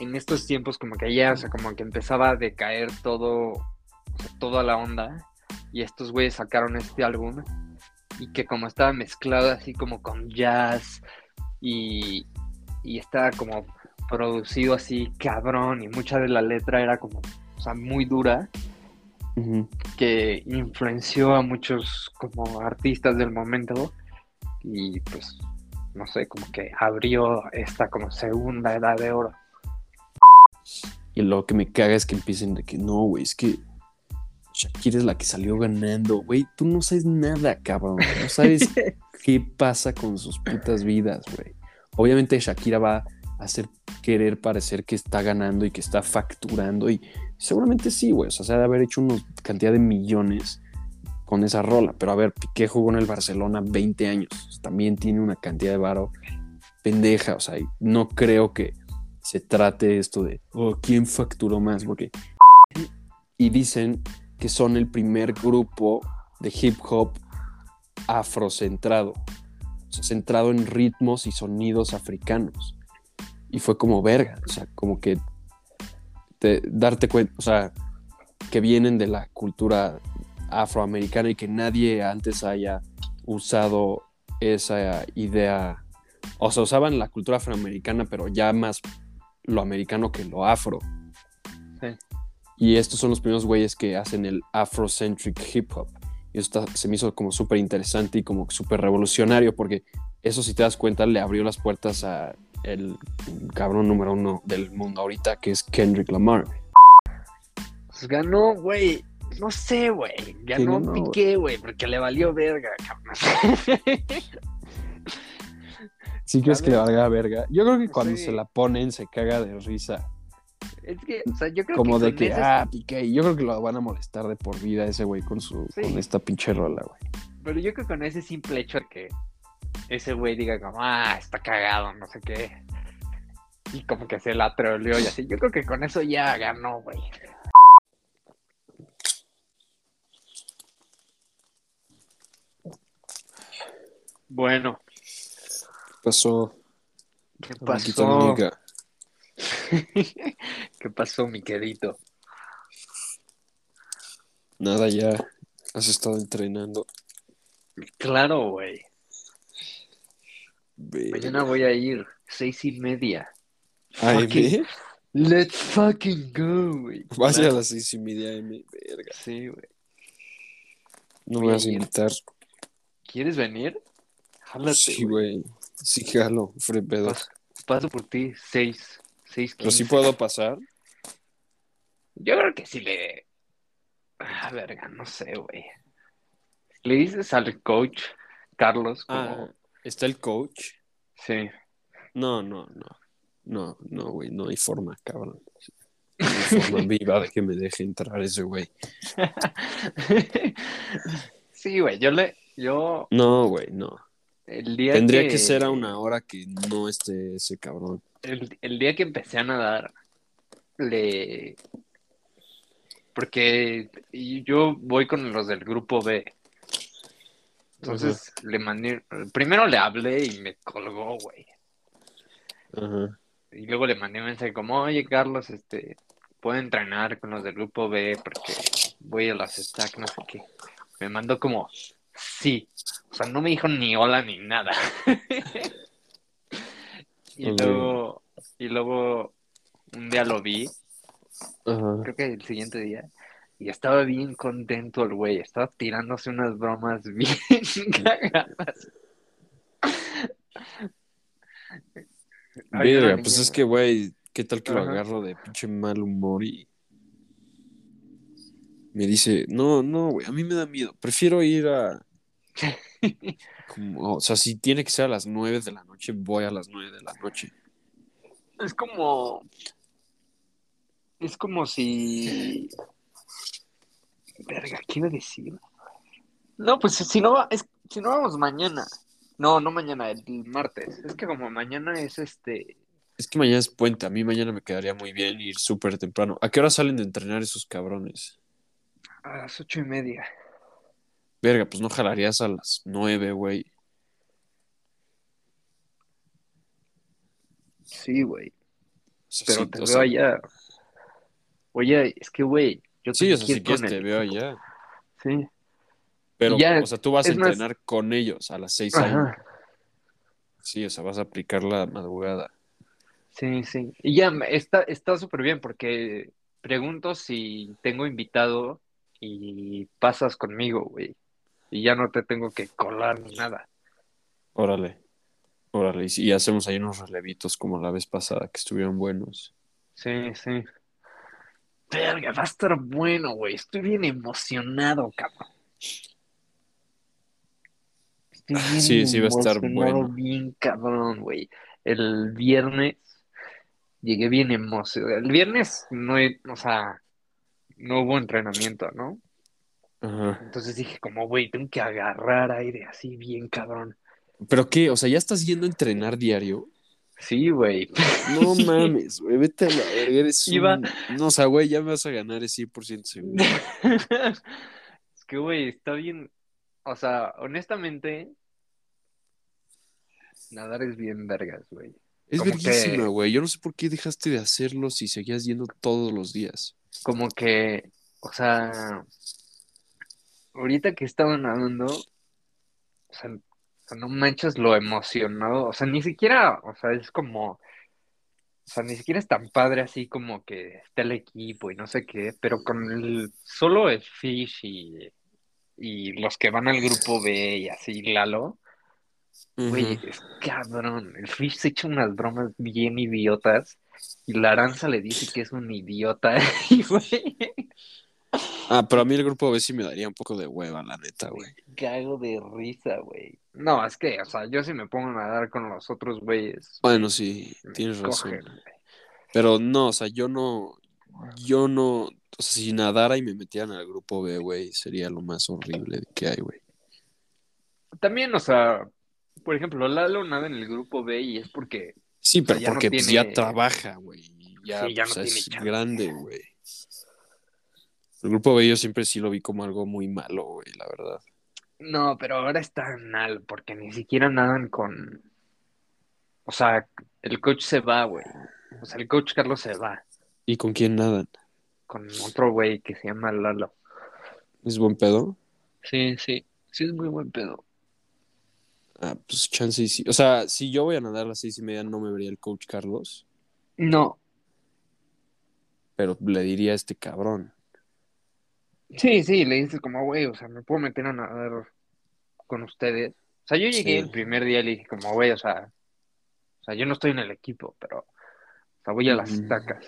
en estos tiempos como que ya, o sea, como que empezaba a decaer todo, o sea, toda la onda. Y estos güeyes sacaron este álbum y que como estaba mezclado así como con jazz y, y estaba como producido así cabrón y mucha de la letra era como, o sea, muy dura, que influenció a muchos como artistas del momento y pues, no sé, como que abrió esta como segunda edad de oro. Y lo que me caga es que empiecen de que no, güey, es que Shakira es la que salió ganando. Güey, tú no sabes nada, cabrón. No sabes qué pasa con sus putas vidas, güey. Obviamente Shakira va a hacer querer parecer que está ganando y que está facturando y seguramente sí, güey. O sea, se ha de haber hecho una cantidad de millones con esa rola. Pero a ver, Piqué jugó en el Barcelona 20 años. También tiene una cantidad de varo pendeja. O sea, no creo que se trate esto de, oh, ¿quién facturó más? Porque... Y dicen que son el primer grupo de hip hop afrocentrado, centrado en ritmos y sonidos africanos. Y fue como verga, o sea, como que te- darte cuenta, o sea, que vienen de la cultura afroamericana y que nadie antes haya usado esa idea, o sea, usaban la cultura afroamericana, pero ya más lo americano que lo afro. Sí. Y estos son los primeros güeyes que hacen el Afrocentric hip hop. Y eso está- se me hizo como súper interesante y como súper revolucionario, porque eso, si te das cuenta, le abrió las puertas a el cabrón número uno del mundo ahorita, que es Kendrick Lamar. Pues ganó, güey. No sé, güey. Ganó ganó, Piqué, güey, porque le valió verga, cabrón. ¿Sí crees que le valga verga? Yo creo que cuando Sí. se la ponen se caga de risa. es que, o sea, yo creo Como que de que, ah, Piqué. Yo creo que lo van a molestar de por vida ese güey con, su, Sí. con esta pinche rola, güey. Pero yo creo que con ese simple hecho de que ese güey diga como, ah, está cagado, no sé qué. Y como que se la troleó y así. Yo creo que con eso ya ganó, güey. Bueno, Pasó. ¿qué pasó? amiga. ¿Qué pasó, mi querido? Nada, ya has estado entrenando. Claro, güey. Mañana voy a ir, seis y media. AM. Fucking- Let's fucking go, güey. Vas a las seis y media M. Verga. Sí, güey. No me vas a invitar. ¿Quieres venir? Jálate, Sí, güey. Sí, jalo. Fre pedo. Paso, paso por ti, seis. Seis, Pero sí puedo pasar. Yo creo que sí le. Ah, verga, no sé, güey. Le dices al coach, Carlos, como. Ah, ¿está el coach? Sí. No, no, no. No, no, güey. No hay forma, cabrón. No hay forma viva de que me deje entrar ese güey. sí, güey, yo le. Yo. No, güey, no. El día Tendría que, que ser a una hora que no esté ese cabrón. El, el día que empecé a nadar, le. Porque yo voy con los del grupo B. Entonces le mandé. Primero le hablé y me colgó, güey. Ajá. Y luego le mandé un mensaje como, oye, Carlos, este, puedo entrenar con los del grupo B porque voy a las stack, no sé qué. Me mandó como, sí. O sea, no me dijo ni hola ni nada. y luego, y luego un día lo vi, creo que el siguiente día, y estaba bien contento el güey, estaba tirándose unas bromas bien cagadas. Verga, pues es que, güey, ¿qué tal que lo agarro de pinche mal humor y me dice, no, no, güey, a mí me da miedo, prefiero ir a, como, o sea, si tiene que ser a las nueve de la noche, voy a las nueve de la noche. Es como. Es como si. Verga, ¿qué iba a decir? No, pues si no, va- es, si no vamos mañana. No, no mañana, el martes. Es que como mañana es este. Es que mañana es puente, a mí mañana me quedaría muy bien ir súper temprano. ¿A qué hora salen de entrenar esos cabrones? A las ocho y media. Verga, pues no jalarías a las nueve, güey. Sí, güey. pero sí, te veo sea, allá. Oye, es que, güey, yo Sí, o sea, que si quieres te veo equipo. allá. Sí, Pero, Ya, o sea, tú vas a más- entrenar con ellos a las 6 a.m. ajá, Sí, o sea, vas a aplicar la madrugada. sí, sí. Y ya, está está súper bien porque pregunto si tengo invitado y pasas conmigo, güey. Y ya no te tengo que colar ni nada. Órale, órale. Y, hacemos ahí unos relevitos como la vez pasada, que estuvieron buenos. Sí, sí. Verga, va a estar bueno, güey. Estoy bien emocionado, cabrón. Estoy bien Sí, sí va a estar bueno. bien cabrón, güey. El viernes llegué bien emocionado. El viernes no, he- o sea, no hubo entrenamiento, ¿no? Ajá. Entonces dije, como, güey, tengo que agarrar aire así bien cabrón. ¿Pero qué? O sea, ¿ya estás yendo a entrenar diario? Sí, güey. No mames, güey, vete a la verga, eres Iba- un... No, o sea, güey, ya me vas a ganar, es 100% seguro. Es que, güey, está bien. O sea, honestamente, nadar es bien vergas, güey. Es verguísima, que- güey. Yo no sé por qué dejaste de hacerlo si seguías yendo todos los días. Como que, o sea, ahorita que estaba nadando, o sea, no manches lo emocionado. O sea, ni siquiera, o sea, es como, o sea, ni siquiera es tan padre así como que está el equipo y no sé qué, pero con el, solo el Fish y, y los que van al grupo B y así, Lalo. Güey, es cabrón. El Fish se echa unas bromas bien idiotas y la Aranza le dice que es un idiota. Y, güey, Ah, pero a mí el grupo B sí me daría un poco de hueva, la neta, güey. me cago de risa, güey. No, es que, o sea, yo si me pongo a nadar con los otros güeyes, Bueno, sí, tienes razón. Pero no, o sea, yo no, yo no, o sea, si nadara y me metieran al grupo B, güey, sería lo más horrible que hay, güey. También, o sea, por ejemplo, Lalo nada en el grupo B y es porque, Sí, sea, pero ya no porque pues, tiene- ya trabaja, güey. Ya, Sí, ya no tiene es chance. grande, güey. El grupo B yo siempre sí lo vi como algo muy malo, güey, la verdad. no, pero ahora está mal porque ni siquiera nadan con, o sea, el coach se va, güey. O sea, el coach Carlos se va ¿Y con quién nadan? con otro güey que se llama Lalo. ¿Es buen pedo? Sí, sí, sí es muy buen pedo. Ah, pues chance y sí. O sea, si yo voy a nadar a las seis y media, no me vería el coach Carlos, No, pero le diría a este cabrón. sí, sí, le dices como, güey, o sea, me puedo meter a nadar con ustedes. O sea, yo llegué Sí. el primer día y le dije como, güey, o sea, o sea, yo no estoy en el equipo, pero, o sea, voy a las Ujú. estacas.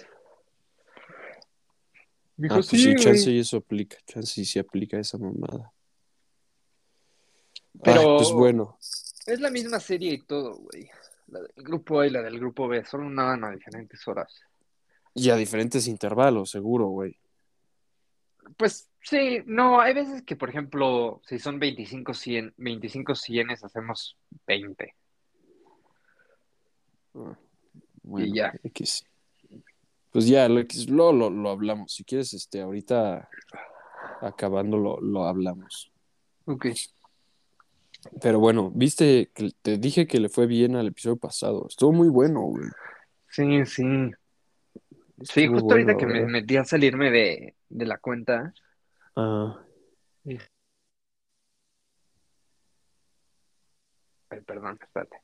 Me Ah, dijo, pues sí, sí, chance y eso aplica. Chance y sí aplica esa mamada. Pero- Ay, pues bueno. Es la misma serie y todo, güey. La del grupo A y la del grupo B, solo nadan a diferentes horas. Y a diferentes intervalos, seguro, güey. Pues sí, no, hay veces que, por ejemplo, si son 25 100, 25 cienes, hacemos 20. Bueno, ya. X. Pues ya, lo, X, lo, lo, lo hablamos. Si quieres, este, ahorita acabando lo, lo hablamos. Ok. Pero bueno, viste que te dije que le fue bien al episodio pasado. Estuvo muy bueno, güey. Sí, sí. Sí, justo ahorita bueno, que me metí a salirme de, de la cuenta. Ah, Ay, perdón, espérate.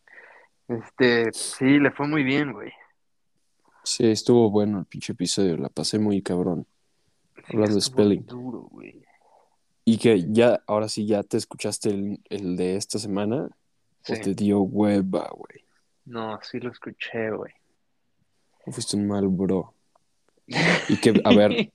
Este, sí, le fue muy bien, güey. sí, estuvo bueno el pinche episodio. La pasé muy cabrón. Hablando de spelling. duro, güey. Y que ya, ahora sí, ya te escuchaste el, el de esta semana. Sí. O te dio hueva, güey. No, sí lo escuché, güey. Fuiste un mal bro. Y que, a ver,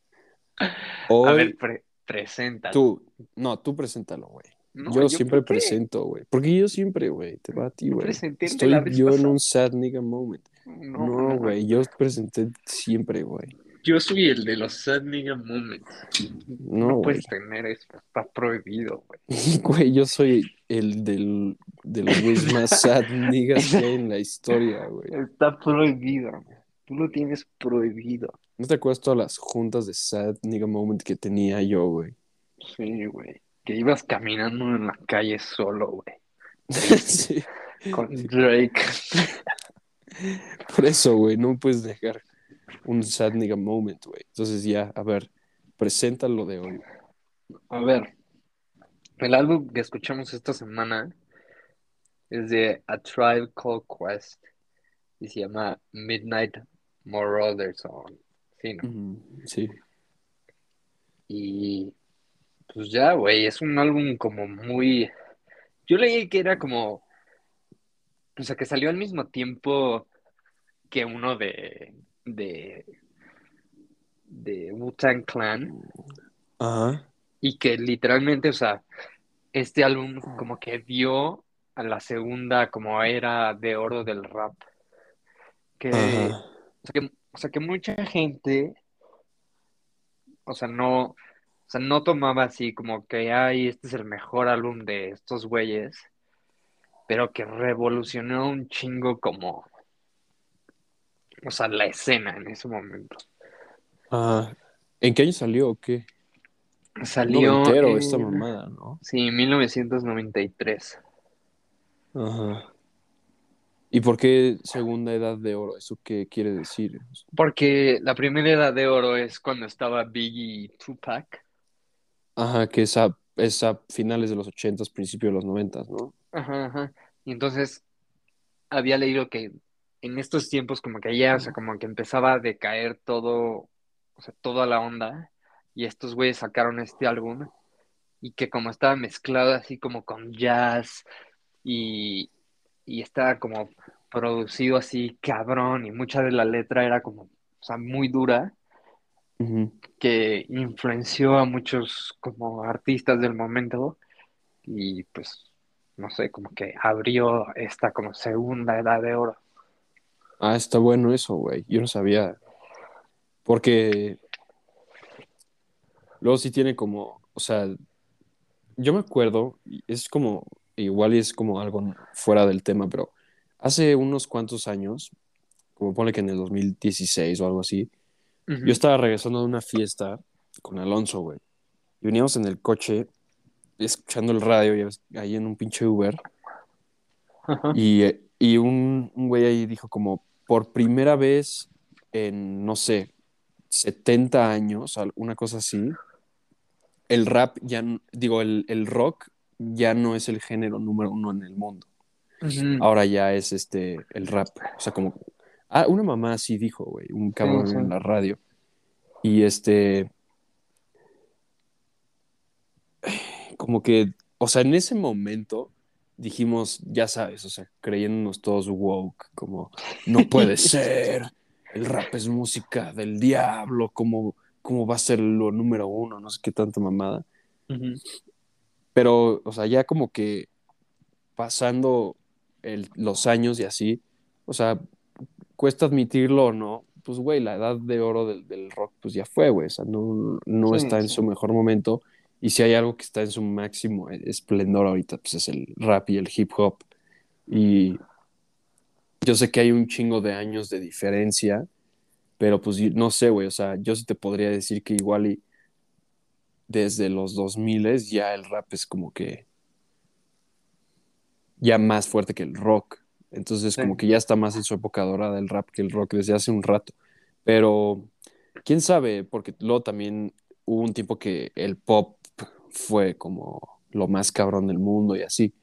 hoy A ver, pre- presenta. tú, no, tú preséntalo, güey. No, yo, siempre presento, güey. Porque yo siempre, güey, te va a ti, Yo güey. Estoy yo en un sad nigga moment. No, No, no, güey, yo presenté siempre, güey. Yo soy el de los sad nigga moments. No, puedes tener eso, está prohibido, güey. Güey, yo soy el del, de los güeyes más sad niggas que hay en la historia, güey. Está prohibido, güey. Tú lo tienes prohibido. ¿No te acuerdas todas las juntas de sad nigga moment que tenía yo, güey? Sí, güey. Que ibas caminando en la calle solo, güey. sí, Con Drake. por eso, güey, no me puedes dejar. Un sad nigga moment, güey. Entonces ya, a ver, preséntalo de hoy. A ver, el álbum que escuchamos esta semana es de A Tribe Called Quest y se llama Midnight Marauder Song. Sí, ¿no? Sí. Y pues ya, güey, es un álbum como muy... Yo leí que era como... O sea, que salió al mismo tiempo que uno de... de... de Wu-Tang Clan Ajá. y que literalmente, o sea, este álbum como que dio a la segunda como era de oro del rap. Que, o sea, que, o sea, que mucha gente, o sea, no, o sea, no tomaba así como que, ay, este es el mejor álbum de estos güeyes, pero que revolucionó un chingo como, o sea, la escena en ese momento. Ajá. ¿En qué año salió o qué? Salió esta en, mamada, ¿no? sí, 1993. Ajá. ¿Y por qué segunda edad de oro? ¿Eso qué quiere decir? Porque la primera edad de oro es cuando estaba Biggie y Tupac. Ajá, que es a, es a finales de los ochentas, principios de los noventas, ¿no? Ajá, ajá. Y entonces había leído que en estos tiempos como que ya, o sea, como que empezaba a decaer todo, o sea, toda la onda. Y estos güeyes sacaron este álbum y que como estaba mezclado así como con jazz y, y estaba como producido así cabrón y mucha de la letra era como, o sea, muy dura, que influenció a muchos como artistas del momento y pues, no sé, como que abrió esta como segunda edad de oro. Ah, está bueno eso, güey. Yo no sabía. Porque luego sí tiene como, o sea, yo me acuerdo, es como, igual y es como algo fuera del tema, pero hace unos cuantos años, como pone que en el 2016 o algo así, yo estaba regresando de una fiesta con Alonso, güey. Y veníamos en el coche escuchando el radio, ahí en un pinche Uber. Y, eh, y un, un güey ahí dijo como, por primera vez en, no sé, 70 años, una cosa así, el rap ya, digo, el, el rock ya no es el género número uno en el mundo. Ahora ya es este, el rap. O sea, como, ah, una mamá así dijo, güey, un cabrón sí. en la radio. Y este, como que, o sea, en ese momento dijimos, ya sabes, o sea, creyéndonos todos woke, como, no puede ser, el rap es música del diablo, ¿cómo, cómo va a ser lo número uno? No sé qué tanta mamada. Pero, o sea, ya como que pasando el- los años y así, o sea, cuesta admitirlo o no, pues, güey, la edad de oro del, del rock, pues ya fue, güey, o sea, no, no Sí, está en su mejor momento. Y si hay algo que está en su máximo esplendor ahorita, pues es el rap y el hip hop. Y yo sé que hay un chingo de años de diferencia, pero pues no sé, güey, o sea, yo sí te podría decir que igual y desde los 2000 ya el rap es como que ya más fuerte que el rock. Entonces Sí. como que ya está más en su época dorada el rap que el rock desde hace un rato. Pero quién sabe, porque luego también hubo un tiempo que el pop fue como lo más cabrón del mundo y así.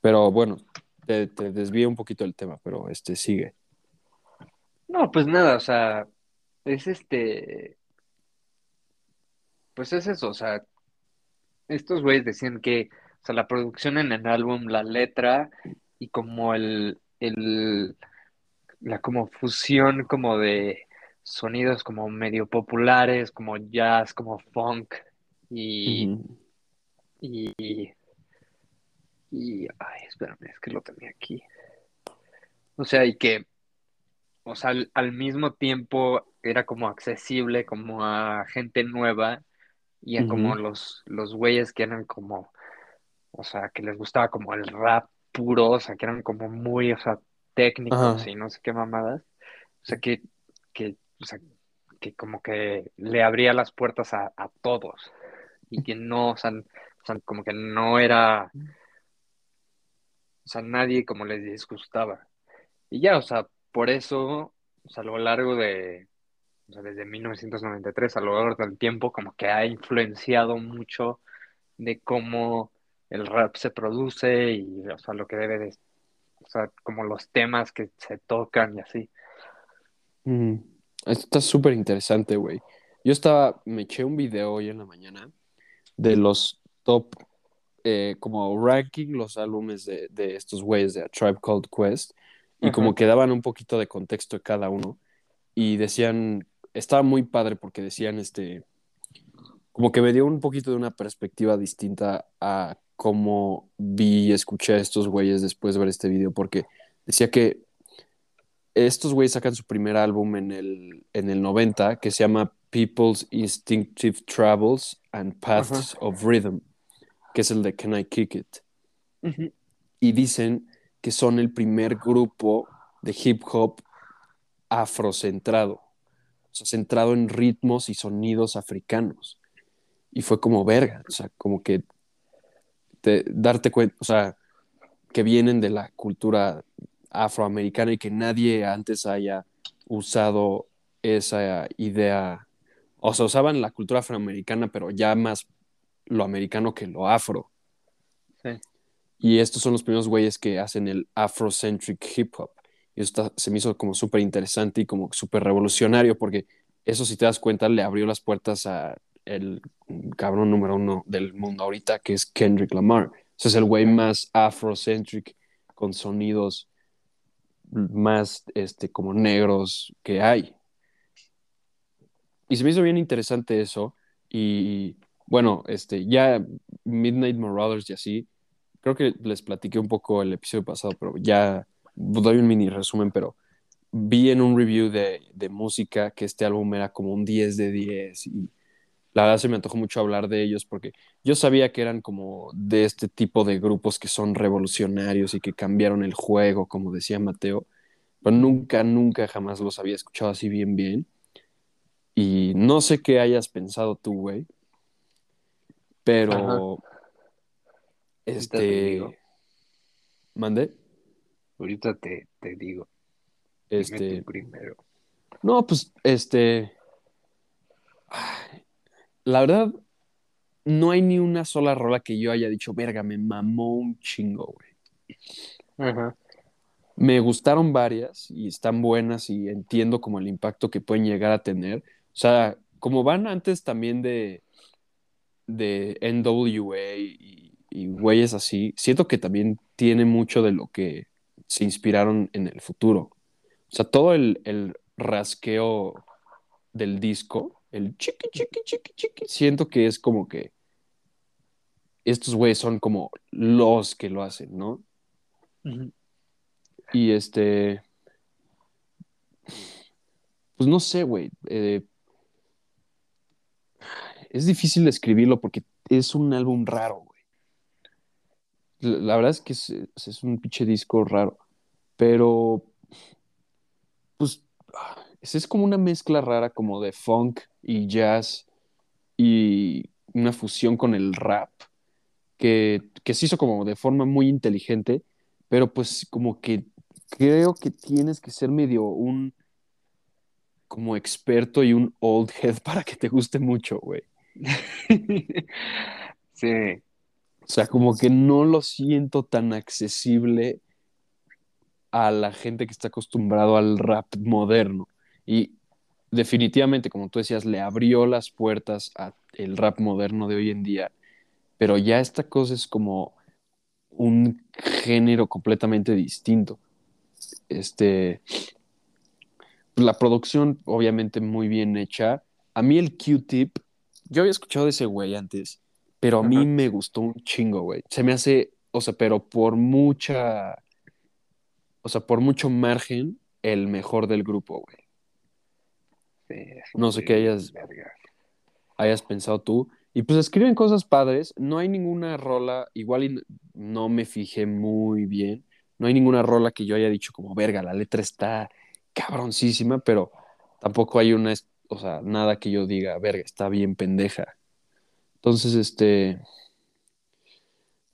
Pero bueno, te, te desvío un poquito del tema, pero este sigue. No, pues nada, o sea, es este, pues es eso, o sea, estos güeyes decían que, o sea, la producción en el álbum, la letra y como el, el, la como fusión como de sonidos como medio populares, como jazz, como funk y, y, y, ay, espérame, es que lo tenía aquí. O sea, y que, o sea, al, al mismo tiempo era como accesible como a gente nueva y a como los, los güeyes que eran como, o sea, que les gustaba como el rap puro, o sea, que eran como muy, o sea, técnicos y no sé qué mamadas. O sea, que, que, o sea, que como que le abría las puertas a, a todos y que no, o sea, como que no era, o sea, nadie como les disgustaba. Y ya, o sea, por eso, o sea, a lo largo de, o sea, desde 1993 a lo largo del tiempo, como que ha influenciado mucho de cómo el rap se produce y, o sea, lo que debe de, o sea, como los temas que se tocan y así. Mm, está súper interesante, güey. Yo estaba, me eché un video hoy en la mañana de los top, eh, como ranking los álbumes de, de estos güeyes de A Tribe Called Quest y Ajá. como que daban un poquito de contexto de cada uno y decían, estaba muy padre porque decían, este, como que me dio un poquito de una perspectiva distinta a cómo vi y escuché a estos güeyes después de ver este video porque decía que estos güeyes sacan su primer álbum en el, en el 90 que se llama People's Instinctive Travels and Paths of Rhythm, que es el de Can I Kick It. Y dicen que son el primer grupo de hip hop afrocentrado, o sea, centrado en ritmos y sonidos africanos. Y fue como verga, o sea, como que te, darte cuenta, o sea, que vienen de la cultura afroamericana y que nadie antes haya usado esa idea, o sea, usaban la cultura afroamericana, pero ya más lo americano que lo afro. Sí. Y estos son los primeros güeyes que hacen el afrocentric hip hop. Y eso está- se me hizo como súper interesante y como súper revolucionario, porque eso, si te das cuenta, le abrió las puertas a el cabrón número uno del mundo ahorita, que es Kendrick Lamar. O sea, es el güey más afrocentric, con sonidos más este, como negros que hay. Y se me hizo bien interesante eso. Y bueno, este, ya Midnight Marauders y así, creo que les platiqué un poco el episodio pasado, pero ya doy un mini resumen, pero vi en un review de, de música que este álbum era como un 10 de 10 y la verdad se me antojó mucho hablar de ellos porque yo sabía que eran como de este tipo de grupos que son revolucionarios y que cambiaron el juego, como decía Mateo, pero nunca, nunca jamás los había escuchado así bien, bien. Y no sé qué hayas pensado tú, güey, pero este, mandé, Ahorita te, te digo. Este, primero. no, pues, este, la verdad, no hay ni una sola rola que yo haya dicho, verga, me mamó un chingo, güey. Ajá. Me gustaron varias y están buenas y entiendo como el impacto que pueden llegar a tener. O sea, como van antes también de, de NWA y, y güeyes así, siento que también tiene mucho de lo que se inspiraron en el futuro. O sea, todo el, el rasqueo del disco, el chiqui, chiqui, chiqui, chiqui, siento que es como que estos güeyes son como los que lo hacen, ¿no? Y este. Pues no sé, güey. eh, es difícil describirlo porque es un álbum raro, güey. La, verdad es que es, un pinche disco raro. Pero. Pues. Es, es como una mezcla rara, como de funk y jazz y una fusión con el rap que, que se hizo como de forma muy inteligente, pero pues como que creo que tienes que ser medio un como experto y un old head para que te guste mucho, güey. Sí. O sea, como que no lo siento tan accesible a la gente que está acostumbrado al rap moderno. Y definitivamente, como tú decías, le abrió las puertas al rap moderno de hoy en día. Pero ya esta cosa es como un género completamente distinto. Este, la producción, obviamente, muy bien hecha. A mí el Q-Tip, yo había escuchado de ese güey antes, pero a mí me gustó un chingo, güey. Se me hace, o sea, pero por mucha, o sea, por mucho margen, el mejor del grupo, güey. No sé qué hayas, verga. hayas pensado tú. Y pues escriben cosas padres. No hay ninguna rola, igual y no me fijé muy bien. No hay ninguna rola que yo haya dicho como, verga, la letra está cabroncísima, pero tampoco hay una, o sea, nada que yo diga, verga, está bien pendeja. Entonces, este,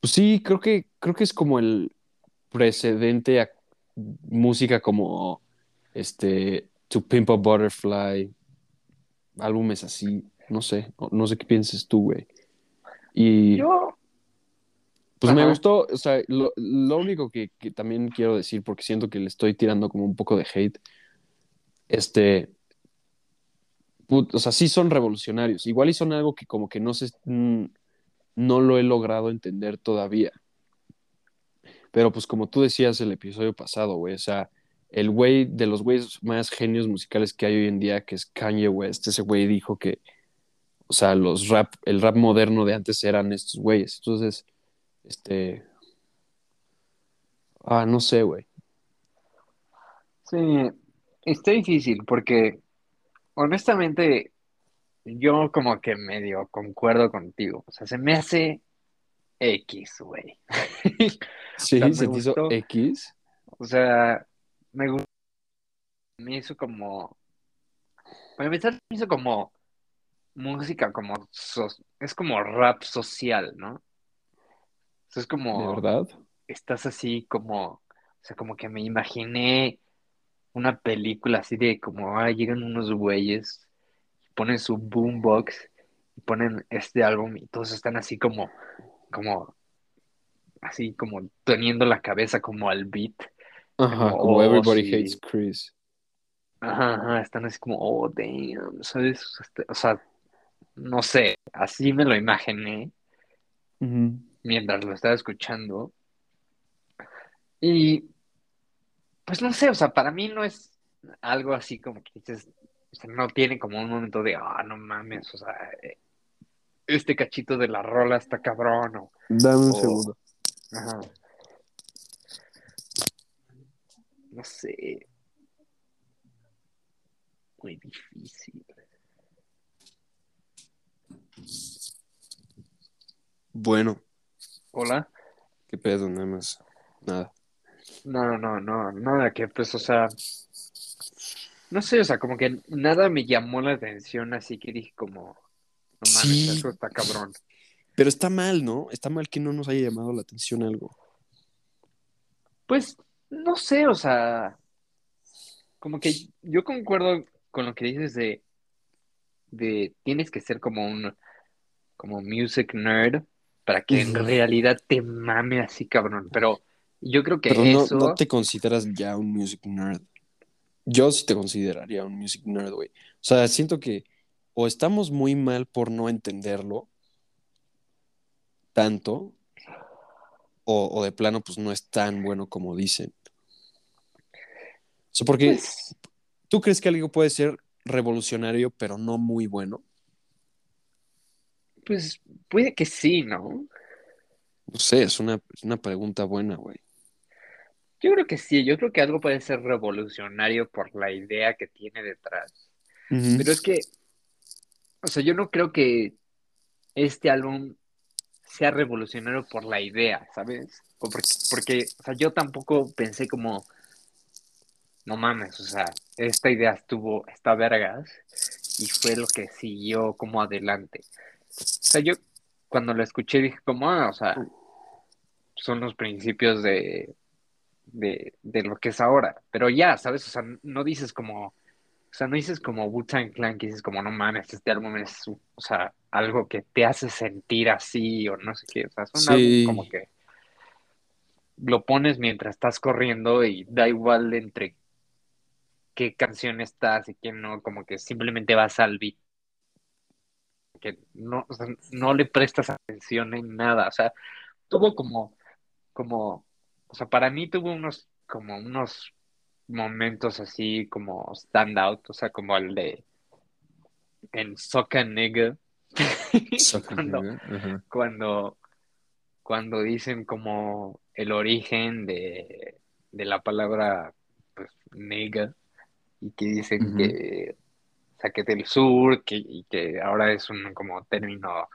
pues sí, creo que, creo que es como el precedente a música como, este, To Pimp a Butterfly, álbumes así, no sé, no sé qué pienses tú, güey. Y Yo, pues me gustó, o sea, lo, lo único que, que también quiero decir, porque siento que le estoy tirando como un poco de hate, este, put- o sea, sí son revolucionarios, igual y son algo que como que no mm, no lo he logrado entender todavía. Pero pues como tú decías el episodio pasado, güey, o sea, el güey de los güeyes más genios musicales que hay hoy en día, que es Kanye West, ese güey dijo que, o sea, los rap, el rap moderno de antes eran estos güeyes. Entonces, este, ah, no sé, güey. sí, está difícil porque honestamente yo como que medio concuerdo contigo. O sea, se me hace X, güey. Sí, O sea, se te hizo. X. O sea, me gustó. Me hizo como. Para empezar, me hizo como música, como. so- es como rap social, ¿no? O sea, es ¿De como. verdad? Estás así como. O sea, como que me imaginé una película así de como. Ah, llegan unos güeyes, ponen su boombox y ponen este álbum y todos están así como. Como. Así como teniendo la cabeza como al beat. Ajá, Como, como oh, Everybody sí. Hates Chris. Ajá, ajá, están así como, oh, damn, ¿sabes? Este, O sea, no sé, así me lo imaginé mientras lo estaba escuchando. Y pues no sé, o sea, para mí no es algo así como que dices, o sea, no tiene como un momento de, ah, no mames, o sea, eh, este cachito de la rola está cabrón, o, Dame un o- segundo. ajá. No sé. Muy difícil. Bueno, Hola. qué pedo, nada más. Nada. No, no, no, nada que pues, o sea, no sé, o sea, como que nada me llamó la atención, así que dije como, no mames, Sí. eso está cabrón. Pero está mal, ¿no? Está mal que no nos haya llamado la atención algo. Pues, no sé, o sea, como que yo concuerdo con lo que dices de, de tienes que ser como un, como music nerd para que en realidad te mame así, cabrón, pero yo creo que Pero no, no te consideras ya un music nerd. Yo sí te consideraría un music nerd, güey. O sea, siento que o estamos muy mal por no entenderlo tanto, o, o de plano, pues no es tan bueno como dicen. O sea, porque pues, tú crees que algo puede ser revolucionario, pero no muy bueno. pues puede que sí, ¿no? No sé, es una, es una pregunta buena, güey. Yo creo que sí, yo creo que algo puede ser revolucionario por la idea que tiene detrás. Pero es que, o sea, yo no creo que este álbum sea revolucionario por la idea, ¿sabes? O porque, porque, o sea, yo tampoco pensé como, no mames, o sea, esta idea estuvo, está vergas, y fue lo que siguió como adelante. O sea, yo cuando lo escuché dije como, ah, o sea, son los principios de, de, de lo que es ahora. Pero ya, ¿sabes? O sea, no dices como, o sea, no dices como Wu-Tang Clan, que dices como, no mames, este álbum es, o sea, algo que te hace sentir así o no sé qué. O sea, es un álbum Sí. como que lo pones mientras estás corriendo y da igual entre qué canción estás y qué no, como que simplemente vas al beat. Que no, o sea, no le prestas atención en nada. O sea, tuvo como, como, o sea, para mí tuvo unos, como unos momentos así como stand out, o sea, como el de en Soca Nigga, cuando, Ajá. cuando, cuando dicen como el origen de, de la palabra pues, nigga y que dicen que, o sea, que del sur que, y que ahora es un como término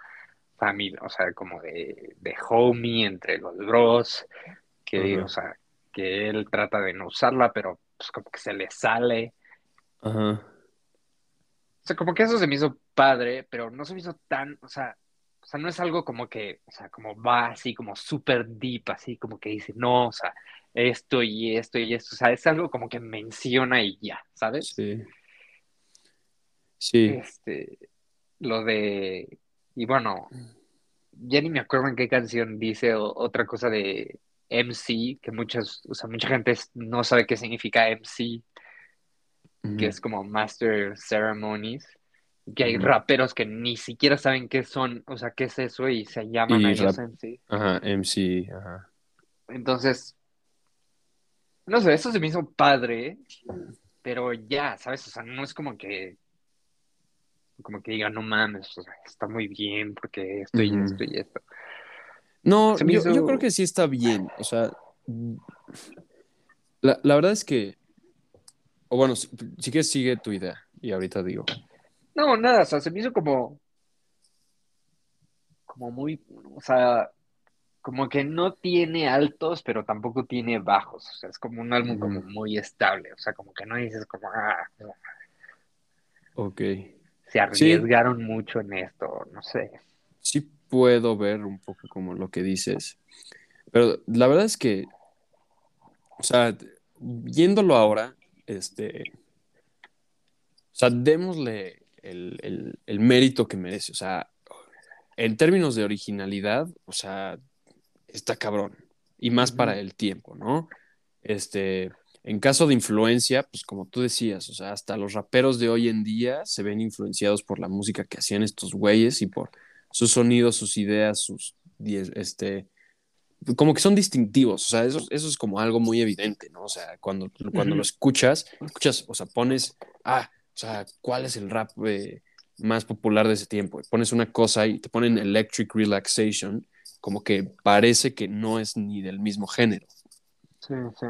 familia, o sea, como de, de homie entre los bros, que, o sea, que él trata de no usarla, pero pues como que se le sale. Ajá. O sea, como que eso se me hizo padre, pero no se me hizo tan, o sea, o sea, no es algo como que, o sea, como va así, como súper deep, así como que dice, no, o sea, esto y esto y esto, o sea, es algo como que menciona y ya, ¿sabes? Sí. Sí. Este, lo de, y bueno, ya ni me acuerdo en qué canción dice o- otra cosa de MC, que muchas, o sea, mucha gente no sabe qué significa MC, que es como Master Ceremonies, que hay raperos que ni siquiera saben qué son, o sea, qué es eso y se llaman Y a ellos MC. Ajá, MC, ajá. Entonces, no sé, eso se me hizo padre, pero ya, ¿sabes? O sea, no es como que, como que diga, no mames, o sea, está muy bien porque esto y esto y esto. No, yo, hizo- yo creo que sí está bien. O sea, la, la verdad es que, o bueno, si, si quieres sigue tu idea y ahorita digo. No, nada, o sea, se me hizo como, como muy, o sea, como que no tiene altos, pero tampoco tiene bajos. O sea, es como un álbum como Ujú. muy estable. O sea, como que no dices como, ah, no, Ok. se arriesgaron mucho en esto, no sé. Sí puedo ver un poco como lo que dices, pero la verdad es que, o sea, viéndolo ahora, este, o sea, démosle el, el- el mérito que merece, o sea, en términos de originalidad, o sea, está cabrón, y más para el tiempo, ¿no? Este, en caso de influencia, pues como tú decías, o sea, hasta los raperos de hoy en día se ven influenciados por la música que hacían estos güeyes y por sus sonidos, sus ideas, sus, este, como que son distintivos, o sea, eso, eso es como algo muy evidente, ¿no? O sea, cuando, cuando Ujú. lo escuchas, escuchas, o sea, pones, ah, o sea, ¿cuál es el rap eh, más popular de ese tiempo? Pones una cosa y te ponen Electric Relaxation, como que parece que no es ni del mismo género. Sí, sí.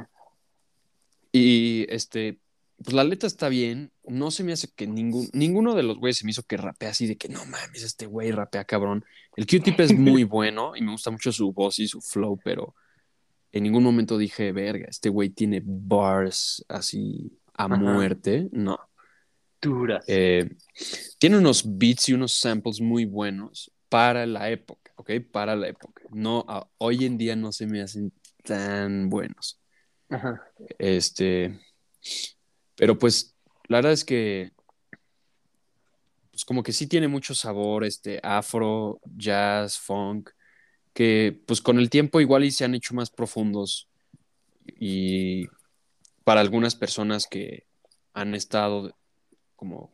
Y este, pues la letra está bien. No se me hace que ningún, ninguno de los güeyes se me hizo que rapea así de que no mames, este güey rapea cabrón. El Q-Tip es muy bueno y me gusta mucho su voz y su flow, pero en ningún momento dije, verga, este güey tiene bars así a Ajá. muerte. No. Duras. Eh, tiene unos beats y unos samples muy buenos para la época, ¿ok? Para la época. No, a- hoy en día no se me hacen tan buenos. Ajá. Este, pero pues la verdad es que pues como que sí tiene mucho sabor, este, afro, jazz, funk, que pues con el tiempo igual y se han hecho más profundos y para algunas personas que han estado como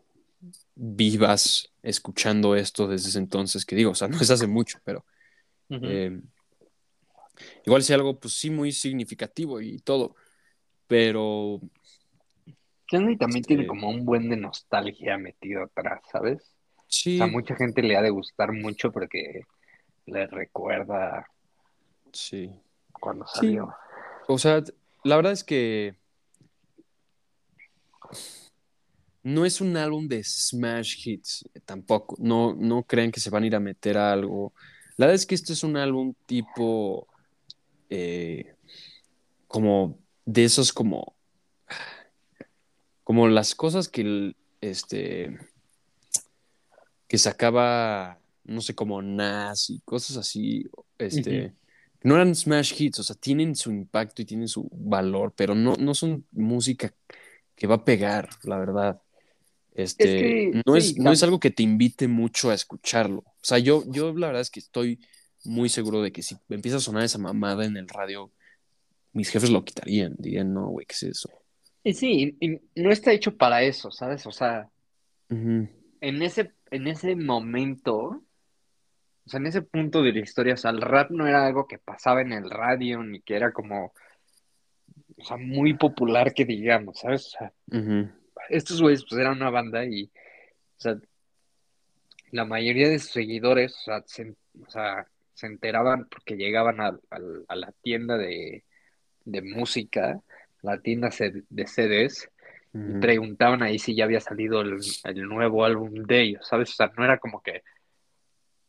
vivas escuchando esto desde ese entonces, que digo, o sea, no es hace mucho, pero Ujú. eh, igual sí algo pues sí muy significativo y todo, pero Disney también este, tiene como un buen de nostalgia metido atrás, ¿sabes? O sí, sea, mucha gente le ha de gustar mucho porque le recuerda sí. cuando Sí. salió. O sea, la verdad es que no es un álbum de smash hits tampoco. No, no crean que se van a ir a meter a algo. La verdad es que este es un álbum tipo eh, como de esos como como las cosas que este que sacaba no sé como Nas y cosas así este Ujú. no eran smash hits, o sea, tienen su impacto y tienen su valor, pero no, no son música que va a pegar, la verdad. Este, que, no, sí, es, no es algo que te invite mucho a escucharlo. O sea, yo, yo la verdad es que estoy muy seguro de que si empieza a sonar esa mamada en el radio, mis jefes lo quitarían. Dirían, no, güey, ¿qué es eso? Y sí, y no está hecho para eso, ¿sabes? O sea, en ese, en ese momento, o sea, en ese punto de la historia, o sea, el rap no era algo que pasaba en el radio, ni que era como, o sea, muy popular que digamos, ¿sabes? O sea, estos güeyes pues eran una banda y, o sea, la mayoría de sus seguidores, o sea, se, o sea, se enteraban porque llegaban a, a- a la tienda de, de música, la tienda de CDs, y preguntaban ahí si ya había salido el, el nuevo álbum de ellos, ¿sabes? O sea, no era como que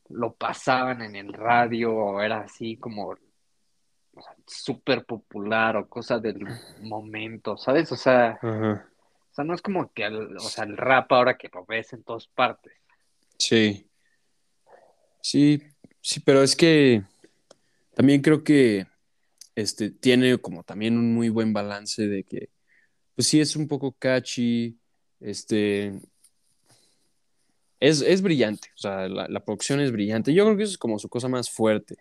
lo pasaban en el radio o era así como o sea, súper popular o cosa del momento, ¿sabes? O sea, o sea, no es como que el, o sea, el rap ahora que lo ves en todas partes. Sí, sí, sí, pero es que también creo que este tiene como también un muy buen balance de que, pues sí es un poco catchy, este, es, es brillante, o sea, la, la producción es brillante. Yo creo que eso es como su cosa más fuerte,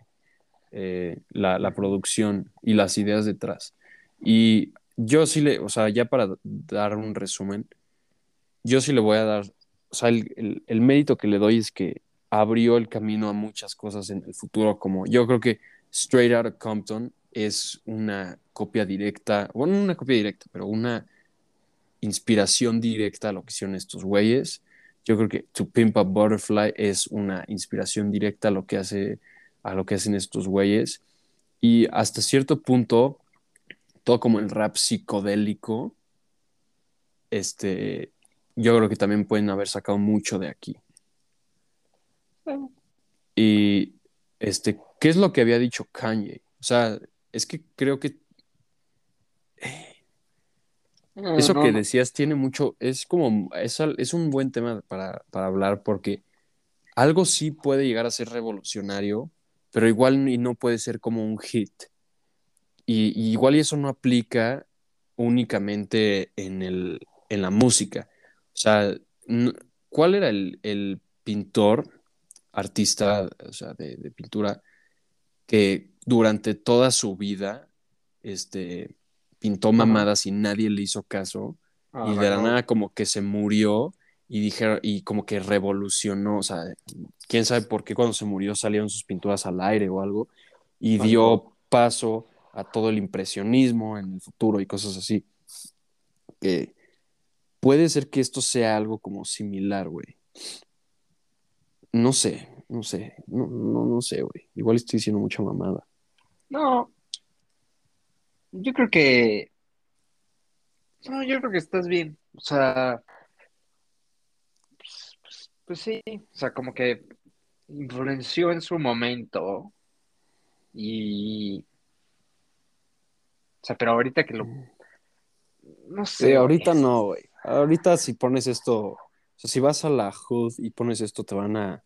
eh, la, la producción y las ideas detrás. Y yo sí le, o sea, ya para dar un resumen, yo sí le voy a dar, o sea, el, el- el mérito que le doy es que abrió el camino a muchas cosas en el futuro, como yo creo que Straight Outta Compton es una copia directa, bueno, no una copia directa, pero una inspiración directa a lo que hicieron estos güeyes. Yo creo que To Pimp a Butterfly es una inspiración directa a lo que hace, a lo que hacen estos güeyes. Y hasta cierto punto, todo como el rap psicodélico, este, yo creo que también pueden haber sacado mucho de aquí. Y este, ¿qué es lo que había dicho Kanye? O sea, es que creo que eso No, que decías tiene mucho, es como, es, es un buen tema para, para hablar porque algo sí puede llegar a ser revolucionario, pero igual y no puede ser como un hit. Y, y igual y eso no aplica únicamente en el, en la música. O sea, ¿cuál era el, el pintor, artista, o sea, de, de pintura, que durante toda su vida, este, pintó mamadas y nadie le hizo caso? Ah, y de la nada como que se murió y dijeron, y como que revolucionó, o sea, quién sabe por qué cuando se murió salieron sus pinturas al aire o algo, y dio paso a todo el impresionismo en el futuro y cosas así. Que puede ser que esto sea algo como similar, güey. No sé, no sé, no, no, no sé, güey. Igual estoy diciendo mucha mamada. No, yo creo que. No, yo creo que estás bien. O sea, pues, pues- pues sí. O sea, como que influenció en su momento. Y. O sea, pero ahorita que lo. No Sí, sé, ahorita güey. no, güey. Ahorita si pones esto, o sea, si vas a la HUD y pones esto, te van a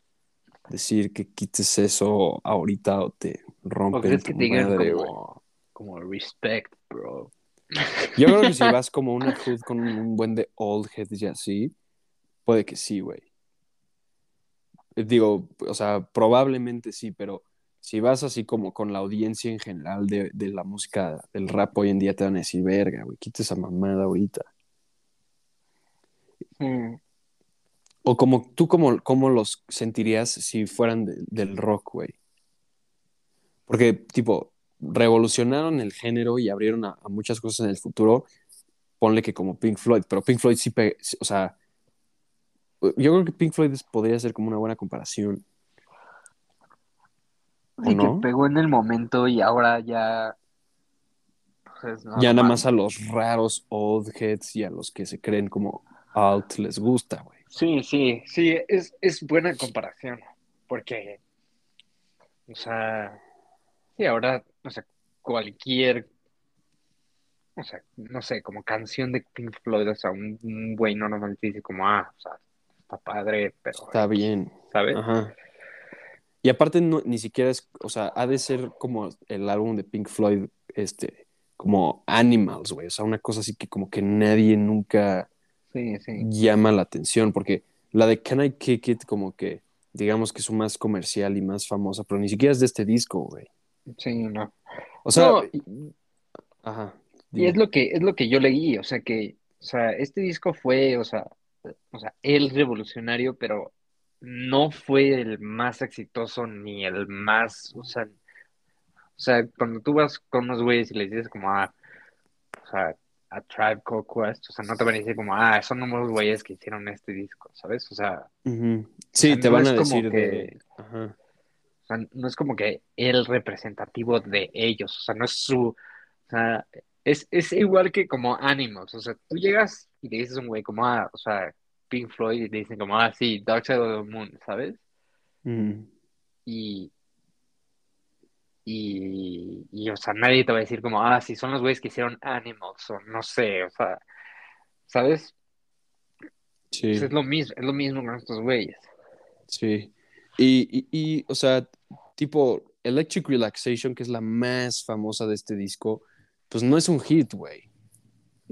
decir que quites eso ahorita o te ¿O rompen tu que te madre, como, como respect, bro? Yo creo que si vas como una HUD con un buen de old heads y así, puede que sí, güey. Digo, o sea, probablemente sí, pero si vas así como con la audiencia en general de, de la música, del rap hoy en día, te van a decir, verga, güey, quita esa mamada ahorita. Mm, O como tú, como, cómo los sentirías si fueran de- del rock, güey. Porque, tipo, revolucionaron el género y abrieron a, a muchas cosas en el futuro. Ponle que como Pink Floyd, pero Pink Floyd sí, o sea, yo creo que Pink Floyd podría ser como una buena comparación. ¿O Sí, que no? pegó en el momento y ahora ya. Pues es Ya nada más a los raros old heads y a los que se creen como alt les gusta, güey. Sí, sí, sí, es, es buena comparación. Porque, o sea, sí, ahora, o sea, cualquier, o sea, no sé, como canción de Pink Floyd, o sea, un, un güey no normalmente dice como, ah, o sea, está padre, pero, Está bien. ¿sabes? Ajá. Y aparte no, ni siquiera es, o sea, ha de ser como el álbum de Pink Floyd, este, como Animals, güey. O sea, una cosa así que como que nadie nunca Sí, sí. llama la atención, porque la de Can I Kick It como que, digamos que es más comercial y más famosa, pero ni siquiera es de este disco, güey. Sí, no. O sea, No. y- ajá. Y es lo que, es lo que yo leí, o sea que, o sea, este disco fue, o sea, o sea, el revolucionario, pero no fue el más exitoso ni el más, o sea, o sea, cuando tú vas con unos güeyes y les dices como, ah, o sea, a Tribe Called Quest, o sea, no te van a decir como, ah, son unos güeyes que hicieron este disco, ¿sabes? O sea. Sí, sea, te no van a decir que- de... Ajá. o sea, no es como que el representativo de ellos, o sea, no es su, o sea, es, es igual que como Animals, o sea, tú llegas y le dices a un güey como, ah, o sea, Pink Floyd, y te dicen como, ah, sí, Dark Side of the Moon, ¿sabes? Mm. Y, y, y, o sea, nadie te va a decir como, ah, sí, son los güeyes que hicieron Animals, o no sé, o sea, ¿sabes? Sí. Pues es lo mismo, es lo mismo con estos güeyes. Sí. Y, y, y, o sea, tipo, Electric Relaxation, que es la más famosa de este disco, pues no es un hit, güey.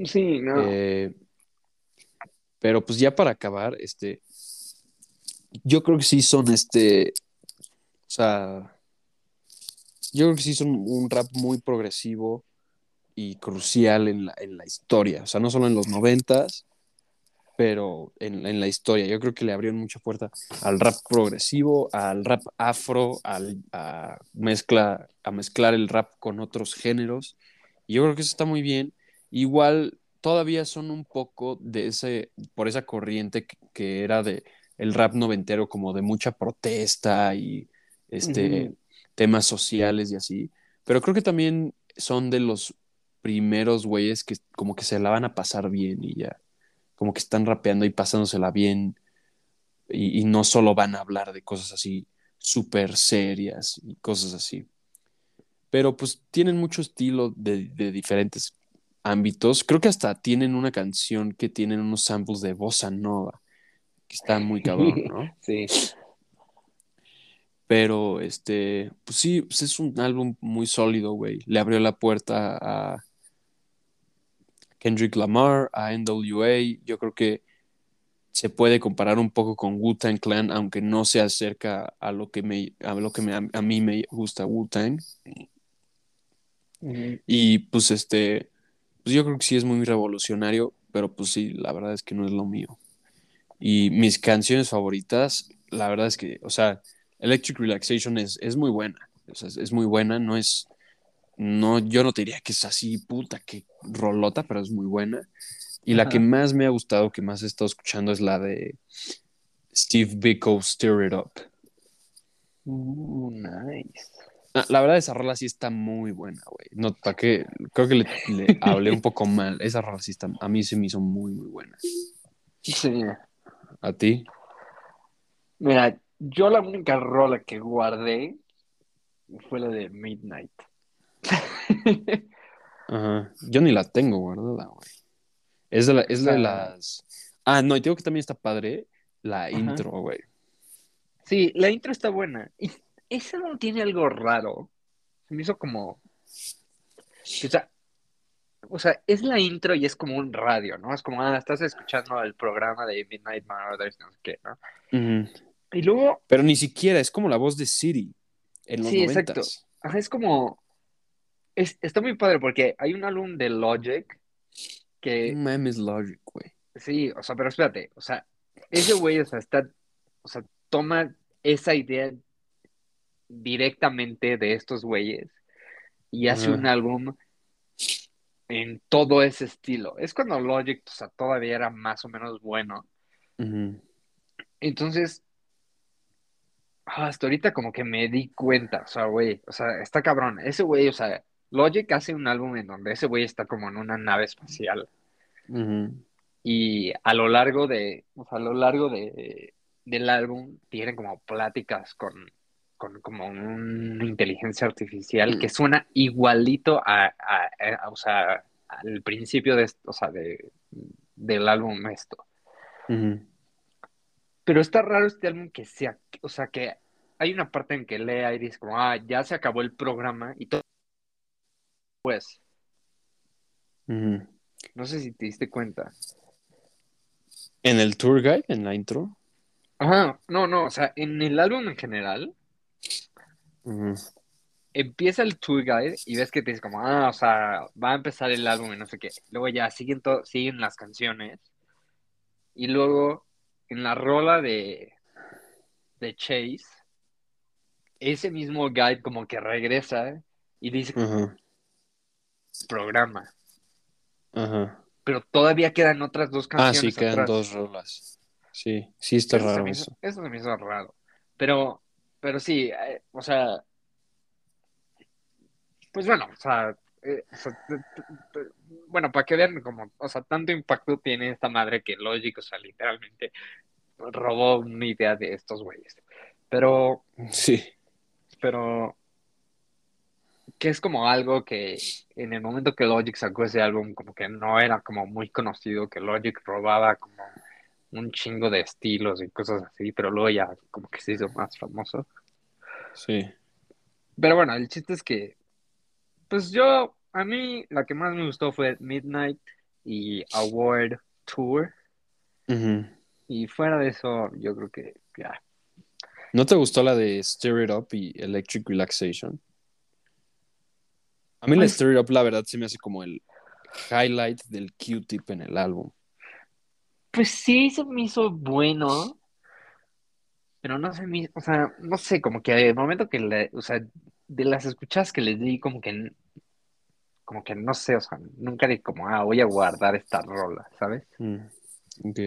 Sí, no. Eh, pero pues ya para acabar, este, yo creo que sí son este, o sea, yo creo que sí son un rap muy progresivo y crucial en la, en la historia, o sea, no solo en los noventas, pero en, en, la historia. Yo creo que le abrieron mucha puerta al rap progresivo, al rap afro, al, a, mezcla, a mezclar el rap con otros géneros. Y yo creo que eso está muy bien. Igual todavía son un poco de ese, por esa corriente que, era de el rap noventero, como de mucha protesta y este. Temas sociales y así. Pero creo que también son de los primeros güeyes que como que se la van a pasar bien y ya como que están rapeando y pasándosela bien y, no solo van a hablar de cosas así súper serias y cosas así. Pero pues tienen mucho estilo de, de, diferentes ámbitos. Creo que hasta tienen una canción que tienen unos samples de bossa nova, que está muy cabrón, ¿no? sí. Pero, este, pues sí, pues es un álbum muy sólido, güey. Le abrió la puerta a Kendrick Lamar, a NWA. Yo creo que se puede comparar un poco con Wu-Tang Clan, aunque no se acerca a lo que, me, a, lo que me, a, mí me gusta Wu-Tang. Uh -huh. Y pues este, pues yo creo que sí es muy revolucionario, pero pues sí, la verdad es que no es lo mío. Y mis canciones favoritas, la verdad es que, o sea, Electric Relaxation es, es muy buena, es, es muy buena, no es, no, yo no te diría que es así, puta, que rolota, pero es muy buena. Y Ajá. la que más me ha gustado, que más he estado escuchando, es la de Steve Biko, Stir It Up. Uh, nice. Ah, la verdad, esa rola sí está muy buena, güey. No, ¿para qué? Creo que le, le hablé un poco mal. Esa rola sí está, a mí se me hizo muy, muy buena. Sí. ¿A ti? Mira, yo la única rola que guardé fue la de Midnight. Ajá. Yo ni la tengo guardada, güey. Es de, la, es de las. Ah, no, y tengo que también está padre la Ajá. intro, güey. Sí, la intro está buena. Y esa no tiene algo raro. Se me hizo como. O sea, o sea, es la intro y es como un radio, ¿no? Es como, ah, estás escuchando el programa de Midnight Marauders, no sé qué, ¿no? Uh -huh. Y luego. Pero ni siquiera, es como la voz de Siri en los Sí, 90s. exacto. Ajá, es como. Es, está muy padre porque hay un álbum de Logic que. Mames Logic, güey. Sí, o sea, pero espérate, o sea, ese güey, o sea, está. O sea, toma esa idea directamente de estos güeyes y hace uh -huh. un álbum en todo ese estilo. Es cuando Logic, o sea, todavía era más o menos bueno. Uh -huh. Entonces, hasta ahorita como que me di cuenta, o sea, güey, o sea, está cabrón. Ese güey, o sea, Logic hace un álbum en donde ese güey está como en una nave espacial. Uh -huh. Y a lo largo de, o sea, a lo largo de, del álbum tiene como pláticas con, con como una inteligencia artificial que suena igualito a, a, a, o sea, al principio de, o sea, de, del álbum esto. Uh -huh. Pero está raro este álbum que sea, o sea, que hay una parte en que lea y dice como, ah, ya se acabó el programa y todo. Pues. -huh. No sé si te diste cuenta. ¿En el tour guide, en la intro? Ajá, no, no, o sea, en el álbum en general, -huh. empieza el tour guide y ves que te dice como, ah, o sea, va a empezar el álbum y no sé qué. Luego ya siguen, siguen las canciones y luego en la rola de, de Chase, ese mismo guide como que regresa y dice uh -huh. programa. Uh -huh. Pero todavía quedan otras dos canciones. Ah, sí, quedan dos rolas. Sí, sí está eso raro hizo, eso. Eso se me hizo raro. Pero, pero sí, eh, o sea, pues bueno, o sea, eh, o sea bueno, para que vean como, o sea, tanto impacto tiene esta madre que lógico, o sea, literalmente robó una idea de estos güeyes. Pero, sí, pero que es como algo que en el momento que Logic sacó ese álbum, como que no era como muy conocido, que Logic robaba como un chingo de estilos y cosas así, pero luego ya como que se hizo más famoso. Sí. Pero bueno, el chiste es que, pues yo, a mí la que más me gustó fue Midnight y Award Tour. Uh -huh. Y fuera de eso, yo creo que ya. ¿No te gustó la de Stir It Up y Electric Relaxation? A mí la Stir It Up, la verdad, se me hace como el highlight del Q-tip en el álbum. Pues sí, se me hizo bueno, pero no me, o sea, no sé, como que el momento que le, o sea, de las escuchadas que les di, como que, como que no sé, o sea, nunca di como, ah, voy a guardar esta rola, ¿sabes? Mm, ok.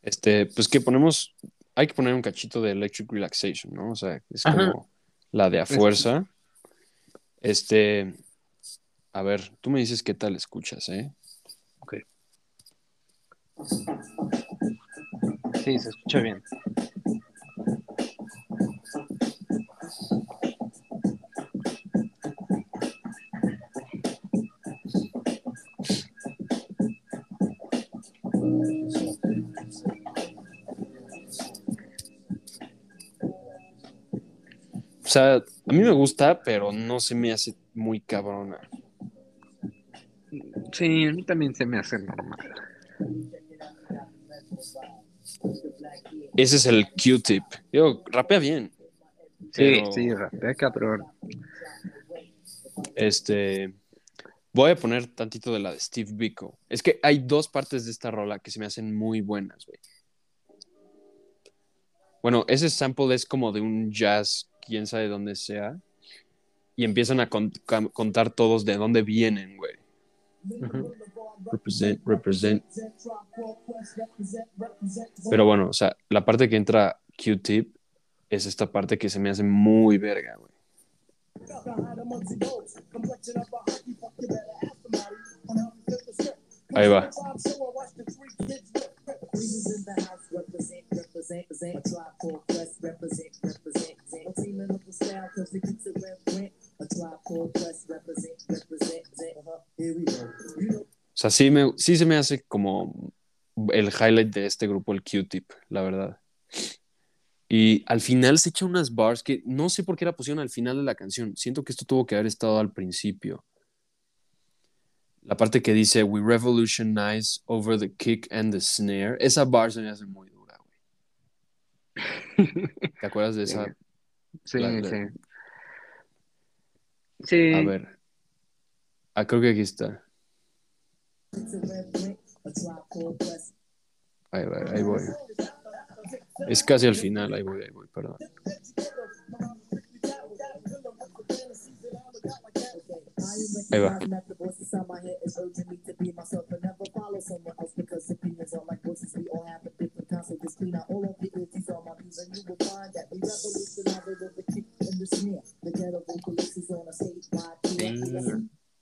Este, pues que ponemos, hay que poner un cachito de Electric Relaxation, ¿no? O sea, es Ajá. como la de a fuerza. Este, a ver, tú me dices qué tal escuchas, ¿eh? Ok. Sí, se escucha bien. Sea, a mí me gusta, pero no se me hace muy cabrona. Sí, a mí también se me hace normal. Ese es el Q-tip. Digo, rapea bien. Sí, Pero- sí, rapea cabrón. Este. Voy a poner tantito de la de Steve Biko. Es que hay dos partes de esta rola que se me hacen muy buenas, güey. Bueno, ese sample es como de un jazz, quién sabe dónde sea. Y empiezan a contar todos de dónde vienen, güey. Ujú. Represent, represent. Pero bueno, o sea, la parte que entra Q-tip es esta parte que se me hace muy verga, güey. Ahí va. O sea, sí, me, sí se me hace como el highlight de este grupo, el Q-tip, la verdad. Y al final se echa unas bars que no sé por qué la pusieron al final de la canción. Siento que esto tuvo que haber estado al principio. La parte que dice, We revolutionize over the kick and the snare. Esa bar se me hace muy dura, güey. ¿Te acuerdas de esa? Sí, La- la- sí. Sí. A ver. Ah, creo que aquí está. Ahí va, ahí voy. Es casi al final, ahí voy, ahí voy, perdón. Ahí va.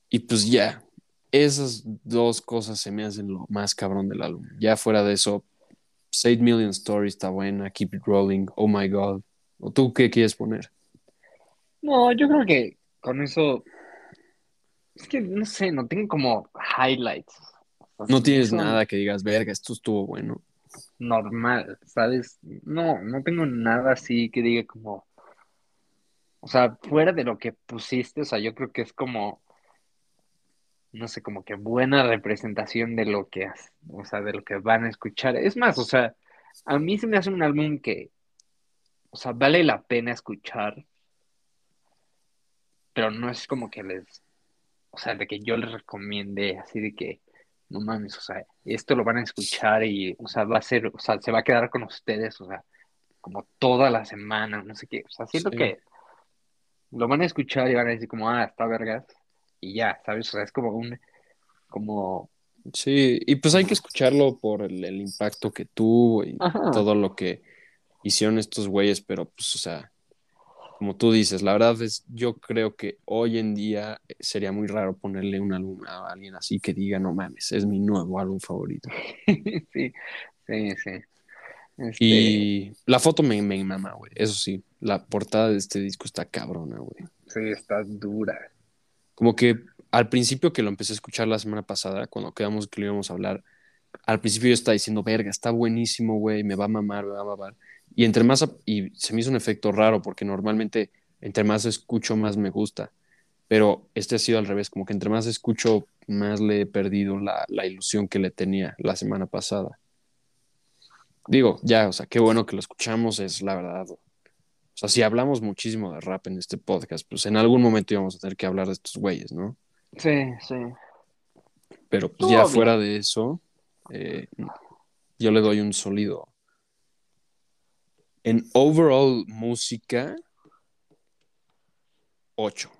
Y pues ya, esas dos cosas se me hacen lo más cabrón del álbum. Ya fuera de eso, 8 Million Stories está buena, Keep It Rolling, Oh My God. ¿O tú qué quieres poner? No, yo creo que con eso. Es que no sé, no tengo como highlights. O sea, No tienes nada que digas, verga, esto estuvo bueno. Normal, ¿sabes? No, no tengo nada así que diga como. O sea, fuera de lo que pusiste, o sea, yo creo que es como. No sé, como que buena representación de lo que, o sea, de lo que van a escuchar. Es más, o sea, a mí se me hace un álbum que, o sea, vale la pena escuchar, pero no es como que les, o sea, de que yo les recomiende así de que, no mames, o sea, esto lo van a escuchar y, o sea, va a ser, o sea, se va a quedar con ustedes, o sea, como toda la semana, no sé qué, o sea, siento Sí. que lo van a escuchar y van a decir como, ah, está vergas, y ya, ¿sabes? O sea, es como un, como, Sí, y pues hay que escucharlo por el, el impacto que tuvo y Ajá. todo lo que hicieron estos güeyes, pero pues, o sea, como tú dices, la verdad es, yo creo que hoy en día sería muy raro ponerle un álbum a alguien así que diga, no mames, es mi nuevo álbum favorito. sí, sí, sí. Este, Y la foto me, me mama, güey, eso sí, la portada de este disco está cabrona, güey. sí, está dura. Como que al principio que lo empecé a escuchar la semana pasada, cuando quedamos que lo íbamos a hablar, al principio yo estaba diciendo, verga, está buenísimo, güey, me va a mamar, me va a mamar. Y entre más, y se me hizo un efecto raro, porque normalmente entre más escucho, más me gusta. Pero este ha sido al revés, como que entre más escucho, más le he perdido la, la ilusión que le tenía la semana pasada. digo, ya, o sea, qué bueno que lo escuchamos, es la verdad. O sea, si hablamos muchísimo de rap en este podcast, pues en algún momento íbamos a tener que hablar de estos güeyes, ¿no? Sí, sí. Pero pues ya fuera de eso, eh, yo le doy un sólido. En overall música, 8.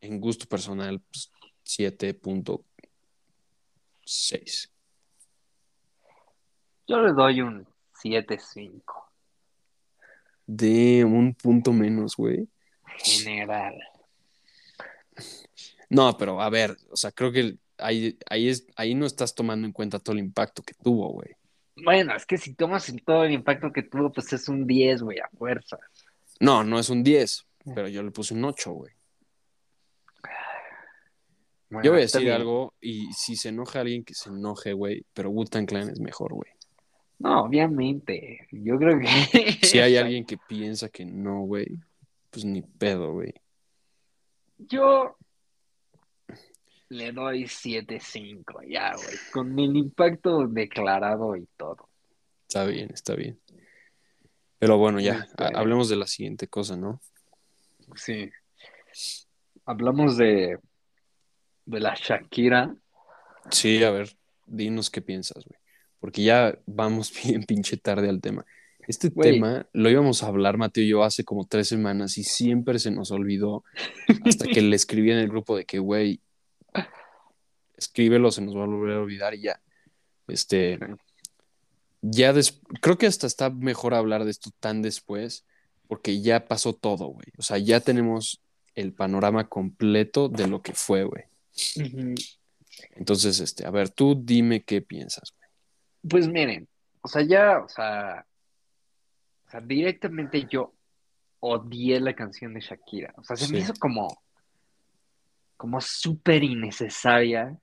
En gusto personal, pues, 7.6. Yo le doy un 7-5. De un punto menos, güey. General. No, pero a ver, o sea, creo que ahí, ahí, es, ahí no estás tomando en cuenta todo el impacto que tuvo, güey. Bueno, es que si tomas en todo el impacto que tuvo, pues es un 10, güey, a fuerza. No, no es un 10, pero yo le puse un 8, güey. Bueno, Yo voy a decir algo y si se enoja alguien que se enoje, güey, pero Wu-Tang Clan es mejor, güey. No, obviamente. Yo creo que. Si hay alguien que piensa que no, güey, pues ni pedo, güey. Yo le doy 7-5 ya, güey. Con el impacto declarado y todo. Está bien, está bien. Pero bueno, ya, Este- ha- hablemos de la siguiente cosa, ¿no? Sí. Hablamos de. De la Shakira. Sí, a ver, dinos qué piensas, güey. Porque ya vamos bien pinche tarde al tema. Este tema lo íbamos a hablar, Mateo y yo, hace como tres semanas y siempre se nos olvidó hasta que le escribí en el grupo de que, güey, escríbelo, se nos va a volver a olvidar y ya. Este, ya des- creo que hasta está mejor hablar de esto tan después, porque ya pasó todo, güey. O sea, ya tenemos el panorama completo de lo que fue, güey. Entonces, este, a ver, tú dime qué piensas, güey. Pues miren, o sea, ya, o sea, o sea, directamente yo odié la canción de Shakira. O sea, se me hizo como, como súper innecesaria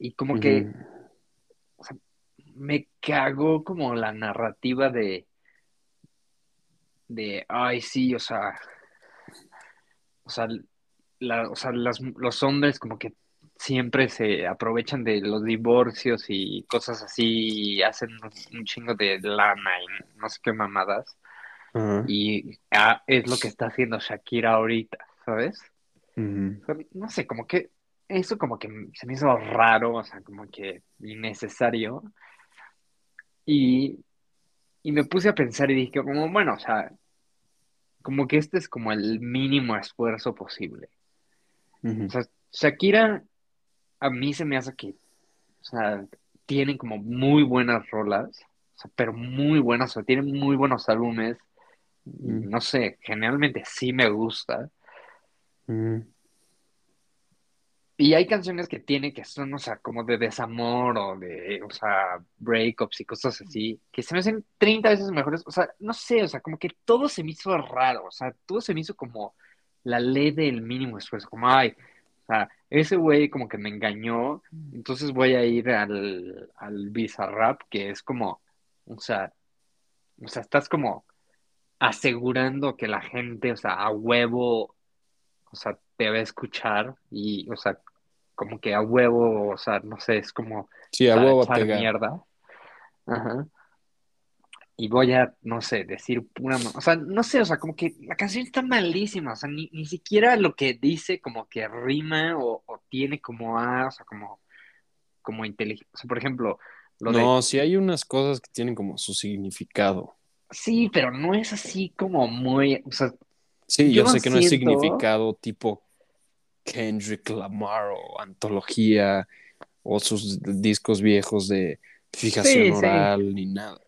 y como que me cagó como la narrativa de, de, ay, sí, o sea, o sea, la- o sea, las- los hombres como que siempre se aprovechan de los divorcios y cosas así y hacen un, chingo de lana y no sé qué mamadas. Y ah, es lo que está haciendo Shakira ahorita, ¿sabes? Ujú. O sea, no sé, como que eso como que se me hizo raro, o sea, como que innecesario. Y, y me puse a pensar y dije, como, bueno, o sea, como que este es como el mínimo esfuerzo posible. Ujú. O sea, Shakira, a mí se me hace que, o sea, tienen como muy buenas rolas, o sea, pero muy buenas, o sea, tienen muy buenos álbumes. y Ujú. No sé, generalmente sí me gusta. Y hay canciones que tiene que son, o sea, como de desamor o de, o sea, breakups y cosas así, que se me hacen 30 veces mejores. O sea, no sé, o sea, como que todo se me hizo raro, o sea, todo se me hizo como la ley del mínimo esfuerzo, como, ay, o sea, ese güey como que me engañó, entonces voy a ir al, al Bizarrap, que es como, o sea, o sea, estás como asegurando que la gente, o sea, a huevo, o sea, te va a escuchar y, o sea, como que a huevo, o sea, no sé, es como Sí, a huevo a pegar. mierda. Ajá. Y voy a, no sé, decir pura, ma- o sea, no sé, o sea, como que la canción está malísima, o sea, ni, ni siquiera lo que dice como que rima o, o tiene como A, o sea, como, como inteligencia, o sea, por ejemplo, lo de, No, sí hay unas cosas que tienen como su significado. sí, pero no es así como muy, o sea, Sí, Yo yo sé no que no es significado tipo Kendrick Lamar o antología o sus discos viejos de fijación Sí, sí. oral ni nada.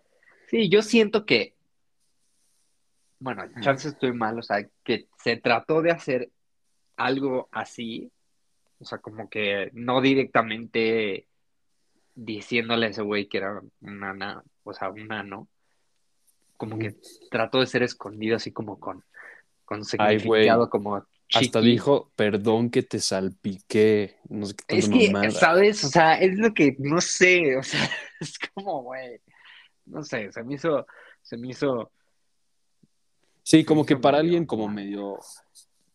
Sí, yo siento que, bueno, chance estoy mal, o sea, que se trató de hacer algo así, o sea, como que no directamente diciéndole a ese güey que era un nana, o sea, un nano, como que trató de ser escondido así como con, con Ay, significado como Hasta chiqui. dijo, perdón que te salpiqué, no sé qué Es que, mamada. ¿sabes? O sea, es lo que, no sé, o sea, es como, güey, no sé, se me hizo, se me hizo, Sí, como que para medio alguien como medio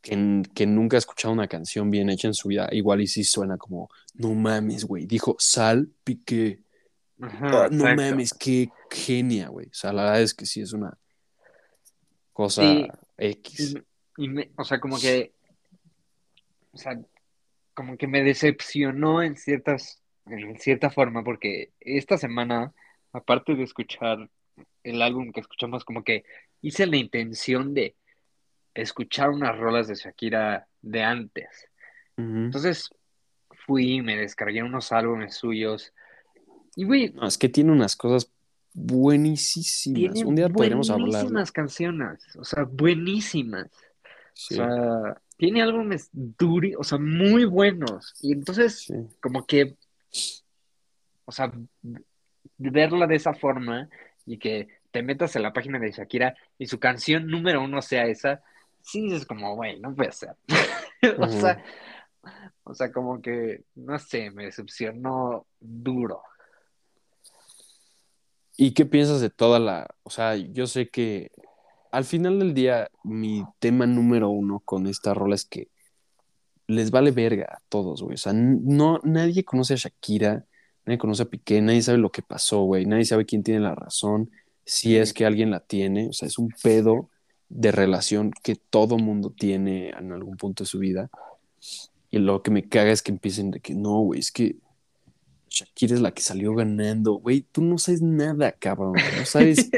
que, que nunca ha escuchado una canción bien hecha en su vida, igual y sí suena como, no mames, güey, dijo sal, piqué. Ajá, Ah, no mames, qué genia, güey. O sea, la verdad es que sí es una cosa Sí. X. Y, y me- o sea, como que, o sea, como que me decepcionó en ciertas, en cierta forma, porque esta semana, aparte de escuchar el álbum que escuchamos, como que hice la intención de escuchar unas rolas de Shakira de antes. Entonces fui, me descargué unos álbumes suyos y, güey, No, es que tiene unas cosas buenísimas. Un día hablar. buenísimas canciones, o sea, buenísimas. Sí, O sea, tiene álbumes duri, o sea, muy buenos. Y entonces, sí. como que, o sea, verla de esa forma y que te metas en la página de Shakira y su canción número uno sea esa, sí dices como, güey, no puede ser. O sea, o sea, como que, no sé, me decepcionó duro. ¿Y qué piensas de toda la... O sea, yo sé que al final del día mi tema número uno con esta rola es que les vale verga a todos, güey. O sea, no, nadie conoce a Shakira, nadie conoce a Piqué, nadie sabe lo que pasó, güey. Nadie sabe quién tiene la razón, si es que alguien la tiene. O sea, es un pedo de relación que todo mundo tiene en algún punto de su vida. Y lo que me caga es que empiecen de que no, güey, es que Shakira es la que salió ganando, güey. Tú no sabes nada, cabrón. No sabes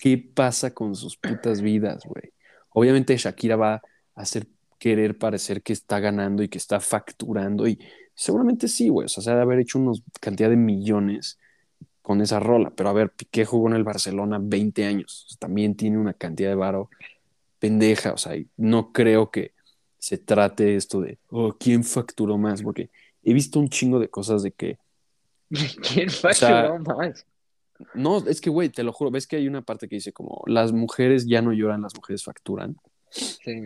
qué pasa con sus putas vidas, güey. Obviamente Shakira va a hacer querer parecer que está ganando y que está facturando y seguramente sí, güey. O sea, se ha de haber hecho una cantidad de millones con esa rola. Pero a ver, Piqué jugó en el Barcelona 20 años. O sea, también tiene una cantidad de varo pendeja. O sea, y no creo que se trate esto de, oh, ¿quién facturó más? Porque he visto un chingo de cosas de que ¿Quién sea, facturó más? no, es que, güey, te lo juro, ves que hay una parte que dice como, las mujeres ya no lloran, las mujeres facturan. Sí.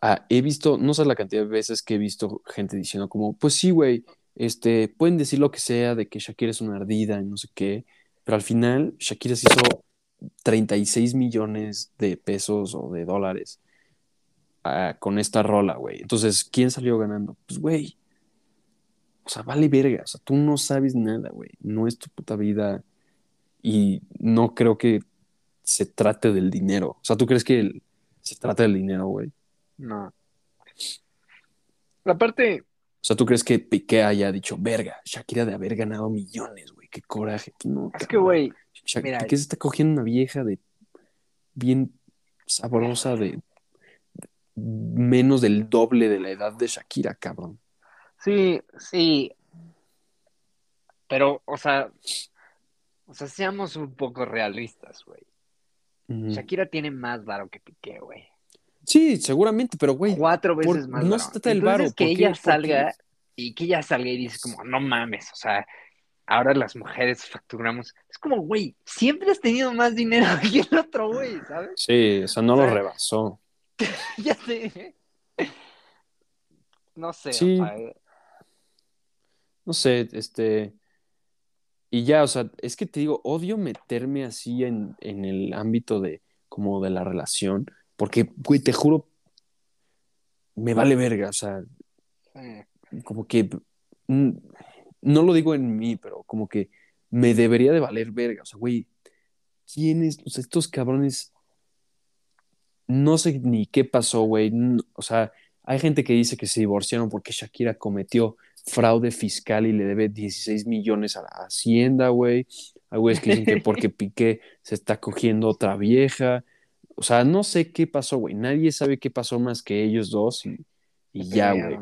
Ah, he visto, no sé la cantidad de veces que he visto gente diciendo como, pues sí, güey, este, pueden decir lo que sea de que Shakira es una ardida y no sé qué, pero al final Shakira se hizo 36 millones de pesos o de dólares ah, con esta rola, güey. Entonces, ¿quién salió ganando? Pues, güey, o sea, vale verga, o sea, tú no sabes nada, güey, no es tu puta vida y no creo que se trate del dinero. O sea, ¿tú crees que el- se trata del dinero, güey? No. Aparte, O sea, ¿tú crees que Piqué haya dicho, verga, Shakira de haber ganado millones, güey? Qué coraje. No, es que, güey, Sha- mira- Piqué se está cogiendo una vieja de bien sabrosa de menos del doble de la edad de Shakira, cabrón. Sí, sí. Pero, o sea, o sea, seamos un poco realistas, güey. Shakira tiene más varo que Piqué, güey. Sí, seguramente, pero güey, Cuatro veces por- más no varo. se trata del varo, que ella salga y que ella salga y dice como, no mames, o sea, ahora las mujeres facturamos. Es como, güey, siempre has tenido más dinero que el otro, güey, ¿sabes? sí, o sea, no O lo rebasó. ya sé. No sé, Sí. o sea, No sé, este. Y ya, o sea, es que te digo, odio meterme así en, en el ámbito de como de la relación, porque, güey, te juro, me vale verga, o sea, como que mm, no lo digo en mí, pero como que me debería de valer verga, o sea, güey, ¿quiénes? O sea, estos cabrones, no sé ni qué pasó, güey, o sea, hay gente que dice que se divorciaron porque Shakira cometió fraude fiscal y le debe 16 millones a la Hacienda, güey. Hay güeyes que dicen que porque Piqué se está cogiendo otra vieja. O sea, no sé qué pasó, güey. Nadie sabe qué pasó más que ellos dos y, y ya, güey.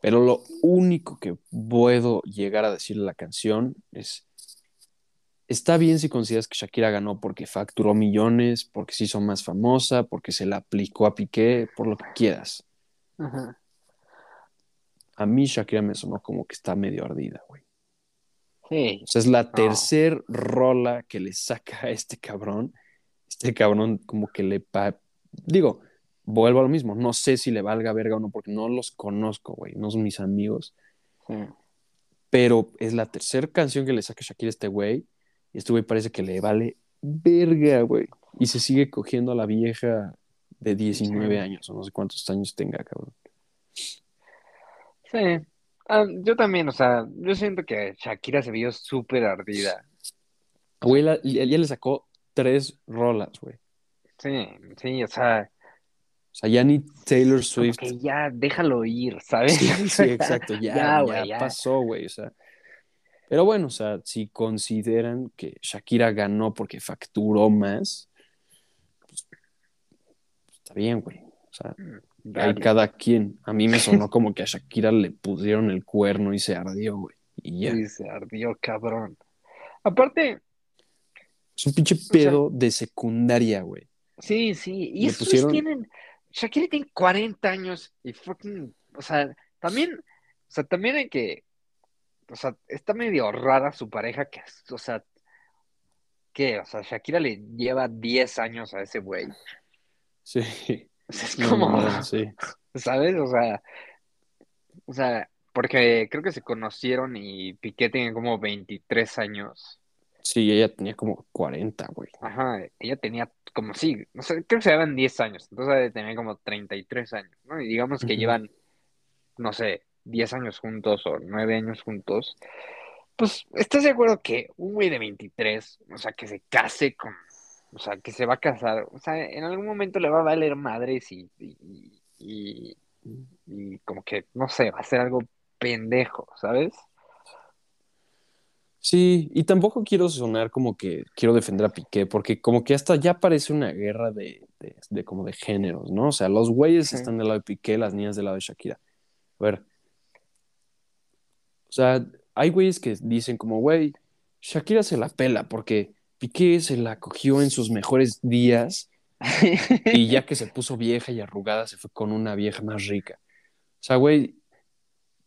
Pero lo único que puedo llegar a decirle a la canción es, está bien si consideras que Shakira ganó porque facturó millones, porque se hizo más famosa, porque se la aplicó a Piqué, por lo que quieras. Ajá. A mí Shakira me sonó como que está medio ardida, güey. Sí, O sea, es la tercer rola que le saca a este cabrón. Este cabrón como que le... pa- Digo, vuelvo a lo mismo. No sé si le valga verga o no, porque no los conozco, güey. No son mis amigos. sí. Pero es la tercera canción que le saca Shakira a este güey. Y este güey parece que le vale verga, güey. Y se sigue cogiendo a la vieja de 19 Sí. años o no sé cuántos años tenga, cabrón. Sí. Ah, yo también, o sea, yo siento que Shakira se vio súper ardida. Güey, la- ella le sacó tres rolas, güey. Sí, sí, o sea, O sea, ya ni Taylor como Swift. que ya déjalo ir, ¿sabes? Sí, sí, exacto. Ya, Ya, ya, güey, ya. pasó, güey. O sea. Pero bueno, o sea, si consideran que Shakira ganó porque facturó más, pues, está bien, güey. O sea, hay cada quien. A mí me sonó como que a Shakira le pusieron el cuerno y se ardió, güey. Y ya. Sí, se ardió, cabrón. Aparte, Es un pinche sea- pedo de secundaria, güey. sí, sí, y Le esos pusieron- tienen, Shakira tiene 40 años y fucking, o sea, también, o sea, también hay que, o sea, está medio rara su pareja que, o sea, ¿qué? O sea, Shakira le lleva 10 años a ese güey. Sí. O sea, es como, no, sí. ¿sabes? O sea, o sea, porque creo que se conocieron y Piqué tiene como 23 años. Sí, ella tenía como 40, güey. Ajá, ella tenía como, sí, no sé, creo que se llevan 10 años, entonces tener como 33 años, ¿no? Y digamos que llevan, no sé, 10 años juntos o 9 años juntos. Pues, ¿estás de acuerdo que un güey de 23, o sea, que se case con, o sea, que se va a casar, o sea, en algún momento le va a valer madres y, y, y, y como que, no sé, va a ser algo pendejo, ¿sabes? Sí, y tampoco quiero sonar como que quiero defender a Piqué, porque como que hasta ya parece una guerra de, de, de como de géneros, ¿no? O sea, los güeyes Sí. están del lado de Piqué, las niñas del lado de Shakira. A ver. O sea, hay güeyes que dicen como, güey, Shakira se la pela porque Piqué se la cogió en sus mejores días y ya que se puso vieja y arrugada se fue con una vieja más rica. O sea, güey,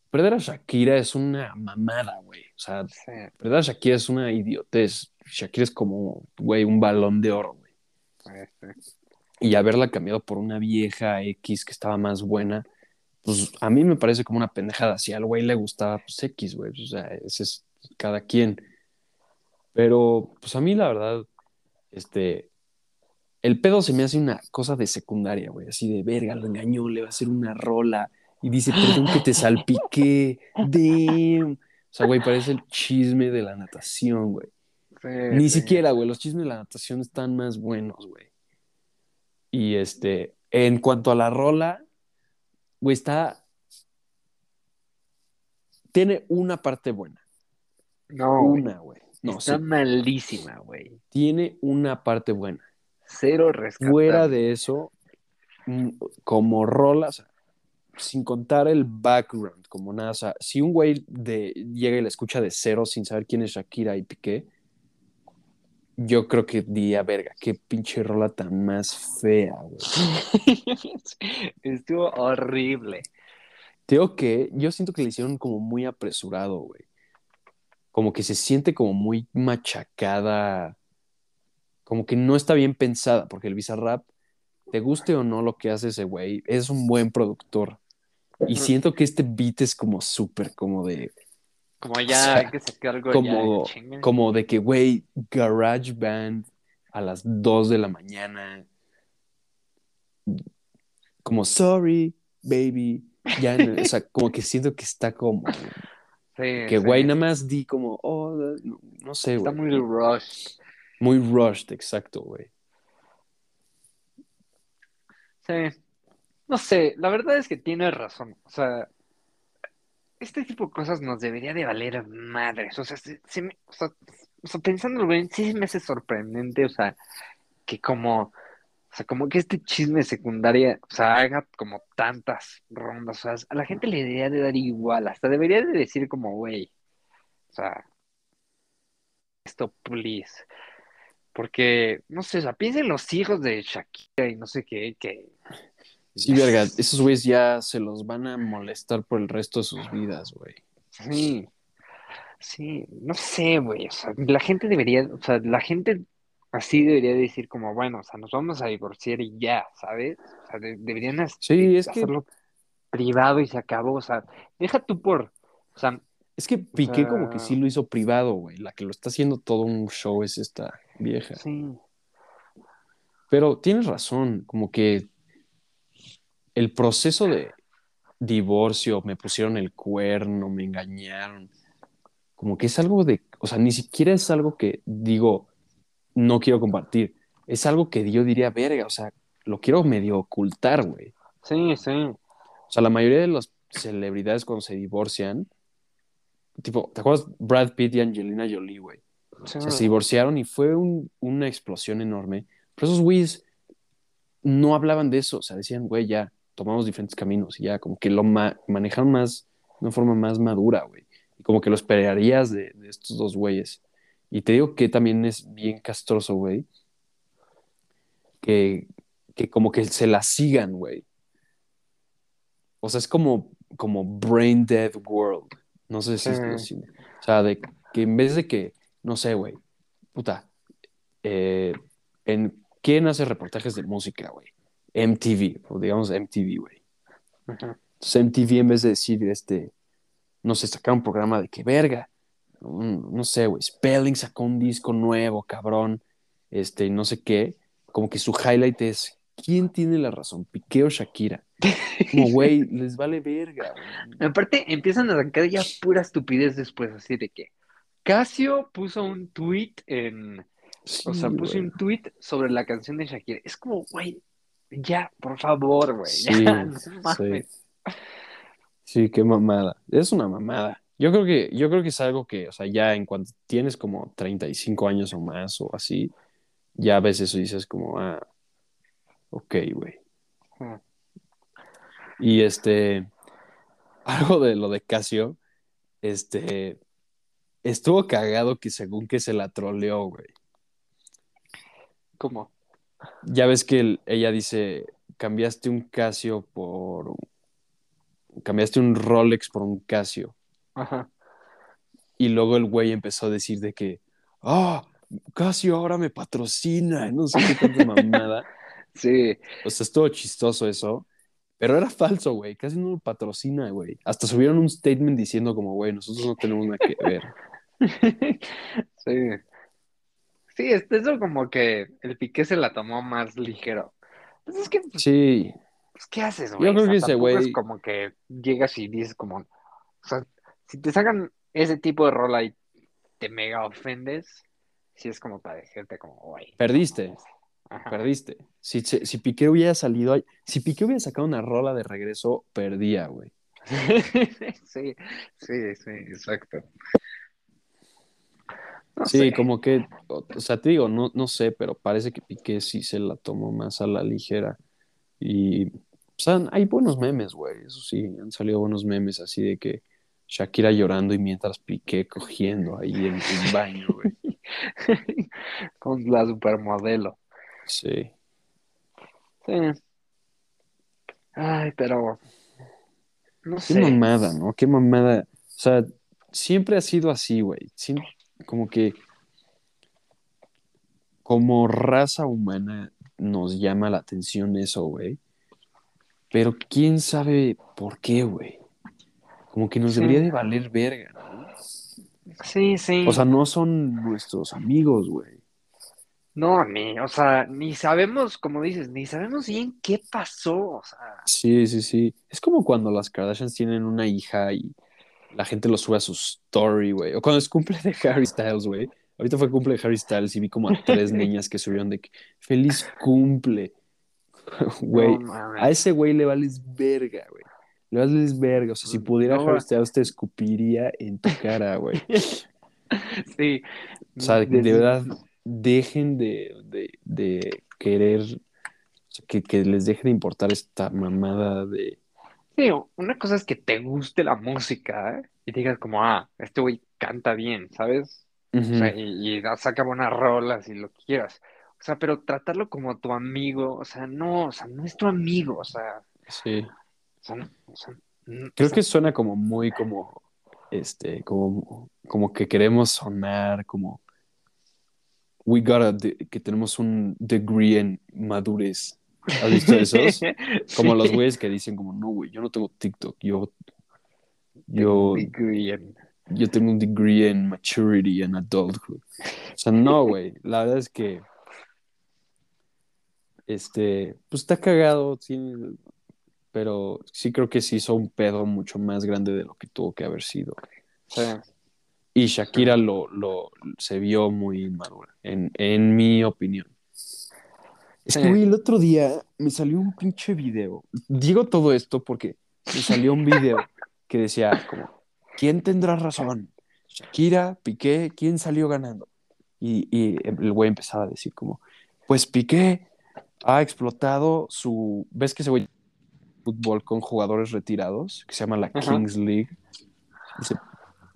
perder a Shakira es una mamada, güey. O sea, Sí. ¿Verdad? Shakira es una idiotez. Shakira es como, güey, un balón de oro, güey. sí. Y haberla cambiado por una vieja X que estaba más buena, pues a mí me parece como una pendejada. Si al güey le gustaba, pues X, güey. O sea, ese es cada quien. Pero, pues a mí la verdad, este, el pedo se me hace una cosa de secundaria, güey. Así de verga, lo engañó, le va a hacer una rola. Y dice, perdón que te salpiqué. Damn. O sea, güey, parece el chisme de la natación, güey. Ni siquiera, güey, los chismes de la natación están más buenos, güey. Y este, en cuanto a la rola, güey, está. Tiene una parte buena. No. Una, güey. No, Está sí. malísima, güey. Tiene una parte buena. Cero rescatable. Fuera de eso, mm, como rola, o sea, sin contar el background, como nada, o sea, si un güey de, llega y la escucha de cero sin saber quién es Shakira y Piqué, yo creo que diría, verga, qué pinche rola tan más fea, güey. Estuvo horrible. Tengo que, yo siento que le hicieron como muy apresurado, güey. Como que se siente como muy machacada, como que no está bien pensada, porque el Bizarrap, te guste o no lo que hace ese güey, es un buen productor. Y siento que este beat es como súper como de, Como ya sea, hay que sacar algo como, ya, como de que, güey, Garage Band a las 2 de la mañana. Como, sorry, baby. Ya, o sea, como que siento que está como, Sí, que, sí. güey, nada más di como, oh, no, no sé, Está güey. muy rush. Muy rushed, exacto, güey. Sí. No sé, la verdad es que tienes razón. O sea, este tipo de cosas nos debería de valer madres. O sea, se- se me- o sea, o sea, pensándolo bien, sí me hace sorprendente, o sea, que como, sea, como que este chisme secundaria, o sea, haga como tantas rondas. O sea, a la gente le debería de dar igual, hasta debería de decir como, güey, o sea, esto, please. Porque, no sé, o sea, piensa en los hijos de Shakira y no sé qué, que... Sí, verga, esos güeyes ya se los van a molestar por el resto de sus vidas, güey. Sí, sí, no sé, güey, o sea, la gente debería, o sea, la gente así debería decir como, bueno, o sea, nos vamos a divorciar y ya, ¿sabes? O sea, de- deberían as- Sí, es que- hacerlo privado y se acabó, o sea, deja tú por, o sea, Es que Piqué sea- como que sí lo hizo privado, güey. La que lo está haciendo todo un show es esta vieja. sí, Pero tienes razón, como que el proceso de divorcio, me pusieron el cuerno, me engañaron. Como que es algo de, o sea, ni siquiera es algo que digo, no quiero compartir. Es algo que yo diría, verga, o sea, lo quiero medio ocultar, güey. Sí, sí. O sea, la mayoría de las celebridades cuando se divorcian, tipo, ¿te acuerdas? Brad Pitt y Angelina Jolie, güey. sí. O sea, se divorciaron y fue un- una explosión enorme. Pero esos güeyes no hablaban de eso. O sea, decían, güey, ya tomamos diferentes caminos y ya como que lo ma- manejaron más, de una forma más madura, güey. Y como que lo esperarías de, de estos dos güeyes. Y te digo que también es bien castroso, güey. Que, que como que se la sigan, güey. O sea, es como, como Brain Dead World. No sé si, Sí. si- O sea, de que en vez de que, no sé, güey, puta, eh, en quién hace reportajes de música, güey. MTV, o digamos MTV, güey. Entonces MTV en vez de decir, este, no sé, sacar un programa de que verga, no sé, güey, Spelling sacó un disco nuevo, cabrón, este, no sé qué, como que su highlight es, ¿quién tiene la razón, Piqué o Shakira? Como, güey, les vale verga. Aparte, empiezan a sacar ya pura estupidez después, así de que Casio puso un tweet en, o sea, puso un tweet sobre la canción de Shakira. Es como, güey, ya, por favor, güey, Sí, ya, no sí. Sí, qué mamada. Es una mamada. Yo creo que, yo creo que es algo que, o sea, ya en cuanto tienes como 35 años o más o así, ya a veces dices como, ah, ok, güey. Y este, algo de lo de Casio, este, estuvo cagado que según que se la troleó, güey. ¿Cómo? Ya ves que el- ella dice, cambiaste un Casio por, cambiaste un Rolex por un Casio. Ajá. Y luego el güey empezó a decir de que, ah, Casio ahora me patrocina, no sé qué tanta mamada. Sí, O sea, estuvo chistoso eso, pero era falso, güey, casi no lo patrocina, güey. Hasta subieron un statement diciendo como, güey, nosotros no tenemos nada que ver. sí. Sí, es eso como que el Piqué se la tomó más ligero. Pues es que, pues, Sí, ¿qué haces, Yo güey? creo O sea, que ese güey- es como que llegas y dices como, o sea, si te sacan ese tipo de rola y te mega ofendes, sí es como para decirte como, güey. perdiste, Ajá. perdiste. Si, si, si Piqué hubiera salido, ahí- si Piqué hubiera sacado una rola de regreso, perdía, güey. Sí, sí, sí, exacto. No Sí, sé. como que, o, o sea, te digo, no, no sé, pero parece que Piqué sí se la tomó más a la ligera. Y, o sea, hay buenos memes, güey, eso sí, han salido buenos memes así de que Shakira llorando y mientras Piqué cogiendo ahí en el baño, güey. Con la supermodelo. Sí. Sí. Ay, pero no Qué sé. mamada, ¿no? Qué mamada. O sea, siempre ha sido así, güey. Como que como raza humana nos llama la atención eso, güey. Pero quién sabe por qué, güey. Como que nos Sí. debería de valer verga, ¿no? Sí, sí. O sea, no son nuestros amigos, güey. No, ni, o sea, ni sabemos, como dices, ni sabemos bien qué pasó. O sea, Sí, sí, sí. Es como cuando las Kardashians tienen una hija y la gente lo sube a su story, güey. O cuando es cumple de Harry Styles, güey. Ahorita fue cumple de Harry Styles y vi como a tres niñas que subieron de que feliz cumple. Güey, no a ese güey le vales verga, güey. Le vales verga. O sea, si pudiera No, Styles te escupiría en tu cara, güey. Sí. O sea, de Des- verdad, dejen de, de, de querer, o sea, que, que les deje de importar esta mamada de... Sí, una cosa es que te guste la música, ¿eh? Y digas como, ah, este güey canta bien, ¿sabes? O sea, Ujú. y, y saca buenas rolas y lo que quieras. O sea, pero tratarlo como tu amigo, o sea, no, o sea, no es tu amigo, o sea, Sí. No- Creo que suena como muy como, este, como, como que queremos sonar como, we got a de- que tenemos un degree en madurez. ¿Has visto esos? Como los güeyes que dicen como, no, güey, yo no tengo TikTok, yo, yo, en- yo tengo un degree en maturity and adulthood. O sea, no, güey, la verdad es que, este, pues está cagado, sí, pero sí creo que sí hizo un pedo mucho más grande de lo que tuvo que haber sido. Sí. Y Shakira lo, lo, se vio muy inmadura, en, en mi opinión. Es Sí. que, güey, el otro día me salió un pinche video. Digo todo esto porque me salió un video que decía como, ¿quién tendrá razón? Shakira, Piqué, ¿quién salió ganando? Y, y el güey empezaba a decir como, pues Piqué ha explotado su... ¿Ves que ese güey fútbol con jugadores retirados que se llama la Ajá. Kings League? Dice,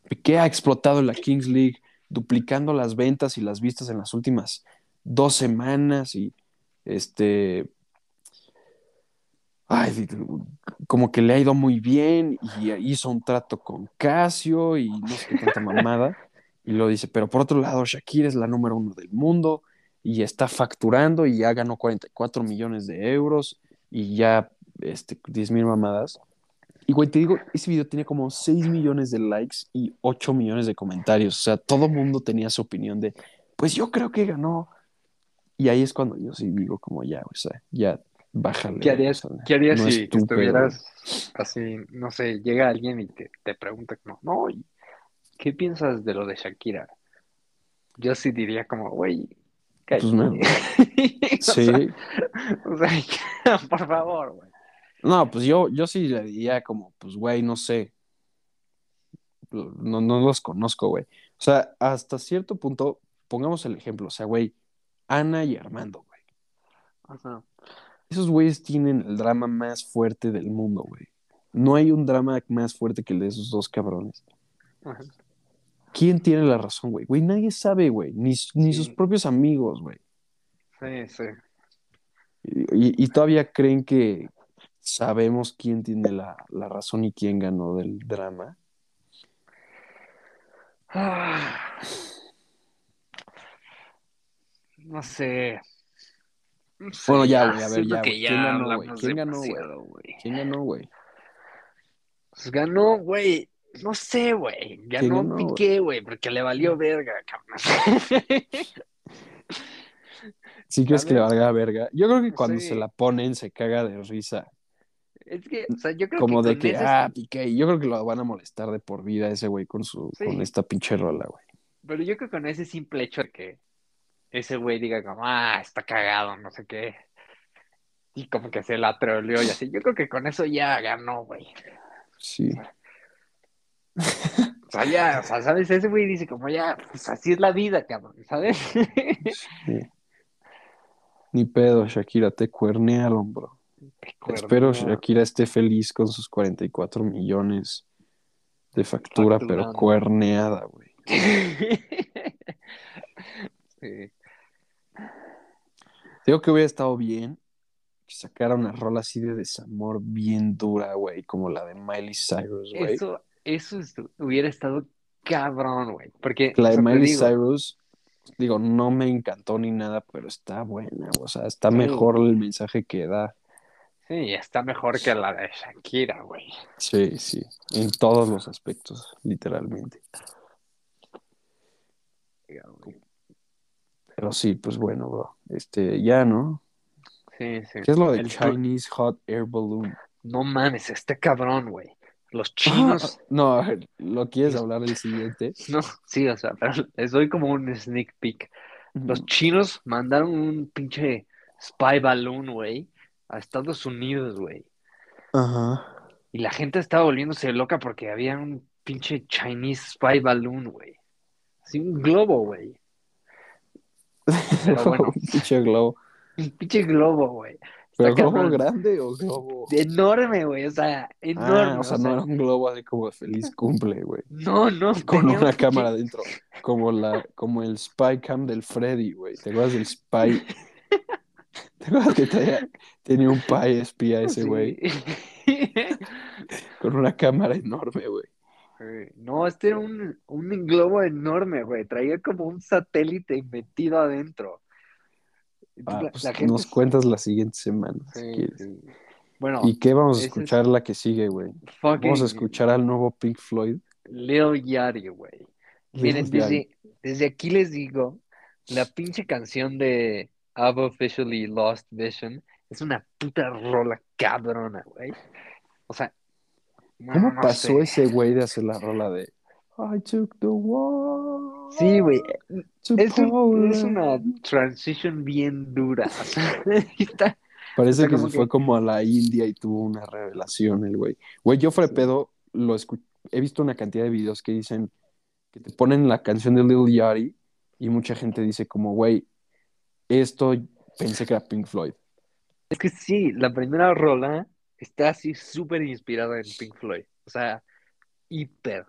Piqué ha explotado la Kings League, duplicando las ventas y las vistas en las últimas dos semanas y este ay, como que le ha ido muy bien y hizo un trato con Casio y no sé qué tanta mamada y lo dice, pero por otro lado Shakira es la número uno del mundo y está facturando y ya ganó 44 millones de euros y ya este, 10 mil mamadas. Y güey, te digo, ese video tenía como 6 millones de likes y 8 millones de comentarios. O sea, todo mundo tenía su opinión de, pues yo creo que ganó. Y ahí es cuando yo sí digo como ya, o sea, ya bájale. ¿Qué harías, o sea, ¿qué harías no si estúpido. estuvieras así, no sé, llega alguien y te, te pregunta como, no, ¿y ¿qué piensas de lo de Shakira? Yo sí diría como, güey, Pues no. O Sí. sea, o sea, por favor, güey. No, pues yo, yo sí le diría como, pues güey, no sé. No, no los conozco, güey. O sea, hasta cierto punto, pongamos el ejemplo, o sea, güey, Ana y Armando, güey. Ajá. Esos güeyes tienen el drama más fuerte del mundo, güey. No hay un drama más fuerte que el de esos dos cabrones. Ajá. ¿Quién tiene la razón, güey? Güey, nadie sabe, güey. Ni, ni Sí. sus propios amigos, güey. Sí, sí. Y, y todavía creen que sabemos quién tiene la, la razón y quién ganó del drama. Ah. No sé. No sé, Bueno, ya, güey, a ver, ya, güey. ¿Quién ganó, güey? ¿Quién ganó, güey? ganó, güey? Pues ganó, güey. No sé, güey. Ganó ganó? Piqué, güey, porque le valió verga, cabrón. ¿Sí crees que le valga verga? Yo creo que cuando Sí. se la ponen se caga de risa. Es que, o sea, yo creo Como que de que, ah, Piqué. Yo creo que lo van a molestar de por vida ese güey con su, Sí. con esta pinche rola, güey. Pero yo creo que con ese simple hecho de que ese güey diga como, ah, está cagado, no sé qué. Y como que se la troleó y así. Yo creo que con eso ya ganó, güey. Sí. O sea, ya, o sea, ¿sabes? Ese güey dice como, ya, pues así es la vida, cabrón, ¿sabes? sí. Ni pedo, Shakira, te cuernearon, bro. Espero Shakira esté feliz con sus 44 millones de factura, pero cuerneada, güey. Sí. Digo que hubiera estado bien que sacara una rola así de desamor bien dura, güey, como la de Miley Cyrus, güey. Eso, eso hubiera estado cabrón, güey. Porque, La de Miley digo, Cyrus, digo, no me encantó ni nada, pero está buena, o sea, está Sí. mejor el mensaje que da. Sí, está mejor que la de Shakira, güey. Sí, sí, en todos los aspectos, literalmente. Pero sí, pues bueno, bro. Este, ya, ¿no? Sí, sí. ¿Qué es lo de El Chinese Hot Air Balloon? No mames, este cabrón, güey. Los chinos, Ah, no, a ver, ¿lo quieres hablar el siguiente? no, sí, o sea, pero les doy como un sneak peek. Los chinos mandaron un pinche spy balloon, güey, a Estados Unidos, güey. Ajá. Y la gente estaba volviéndose loca porque había un pinche Chinese spy balloon, güey. Así un globo, güey. Bueno. Un pinche globo. Un pinche globo, güey. ¿Pero globo cabrón. grande o globo? Enorme, güey, o sea, enorme. Ah, o sea, o no sea, era un globo así como feliz cumple, güey. no, no, Con un una cámara adentro. Como la, como el spy cam del Freddy, güey. ¿Te acuerdas del spy? ¿Te acuerdas que tenía, tenía un pie espía ese Sí. güey? Con una cámara enorme, güey. No, este era un, un globo enorme, güey. Traía como un satélite metido adentro. Ah, La- pues la gente- nos cuentas la siguiente semana, si Sí, quieres. sí. Bueno, ¿Y qué vamos a es escuchar la que sigue, güey? fucking Vamos a escuchar al nuevo Pink Floyd. Lil Yachty, güey. Miren, desde, desde aquí les digo, la pinche canción de I've Officially Lost Vision es una puta rola cabrona, güey. O sea, no, ¿Cómo no pasó sé. ese güey de hacer la rola de I took the walk Sí, güey. to Es, un- Poland"? es una transition bien dura. O sea, está- Parece sea, que se que- fue como a la India y tuvo una revelación el güey. Güey, yo fuera de pedo, lo he visto una cantidad de videos que dicen que te ponen la canción de Lil Yachty y mucha gente dice como, güey, esto pensé que era Pink Floyd. Es que sí, la primera rola está así súper inspirada en Pink Floyd. O sea, hiper.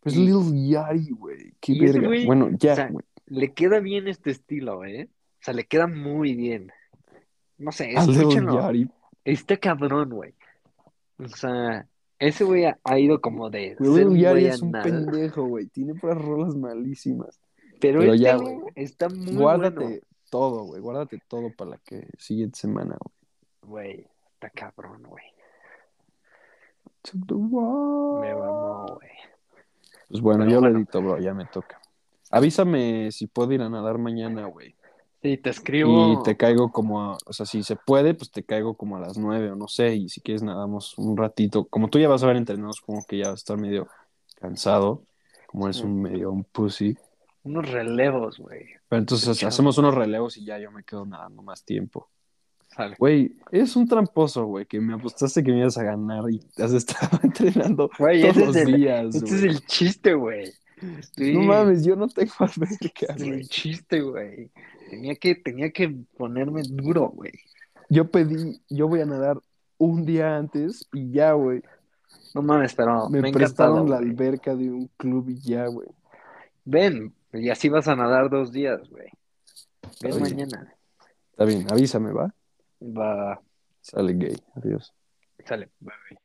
Pues Y- Lil Yachty, güey, qué verga. güey, bueno, ya, o sea, güey. Le queda bien este estilo, ¿eh? O sea, le queda muy bien. No sé, escúchenlo. Está cabrón, güey. O sea, ese güey ha, ido como de Lil Yachty es un pendejo, güey. Tiene puras rolas malísimas. Pero, Pero este ya, güey está muy Guárdate bueno. todo, güey. Guárdate todo para la que siguiente semana, güey. Güey, está cabrón, güey. Me mamó, güey. Pues bueno, Pero yo bueno. lo edito, bro, ya me toca. Avísame si puedo ir a nadar mañana, güey. Sí, te escribo. Y te caigo como a, o sea, si se puede, pues te caigo como a las nueve o no sé, y si quieres nadamos un ratito. Como tú ya vas a ver entrenado, supongo que ya vas a estar medio cansado, como eres un medio un pussy. Unos relevos, güey. Pero entonces hacemos unos relevos y ya yo me quedo nadando más tiempo. Sale. Güey, eres un tramposo, güey, que me apostaste que me ibas a ganar y has estado entrenando Güey, todos los es el- días, Este güey. es el chiste, güey. Sí, No mames, yo no tengo alberca, este es el chiste, güey. Tenía que, tenía que ponerme duro, güey. Yo pedí, yo voy a nadar un día antes y ya, güey. No mames, pero Me me, prestaron la alberca de un club y ya, güey. Ven, y así vas a nadar dos días, güey. Ven Está mañana. Está bien, avísame, ¿va? Va, Sale gay. Adiós. sale, bye, bye.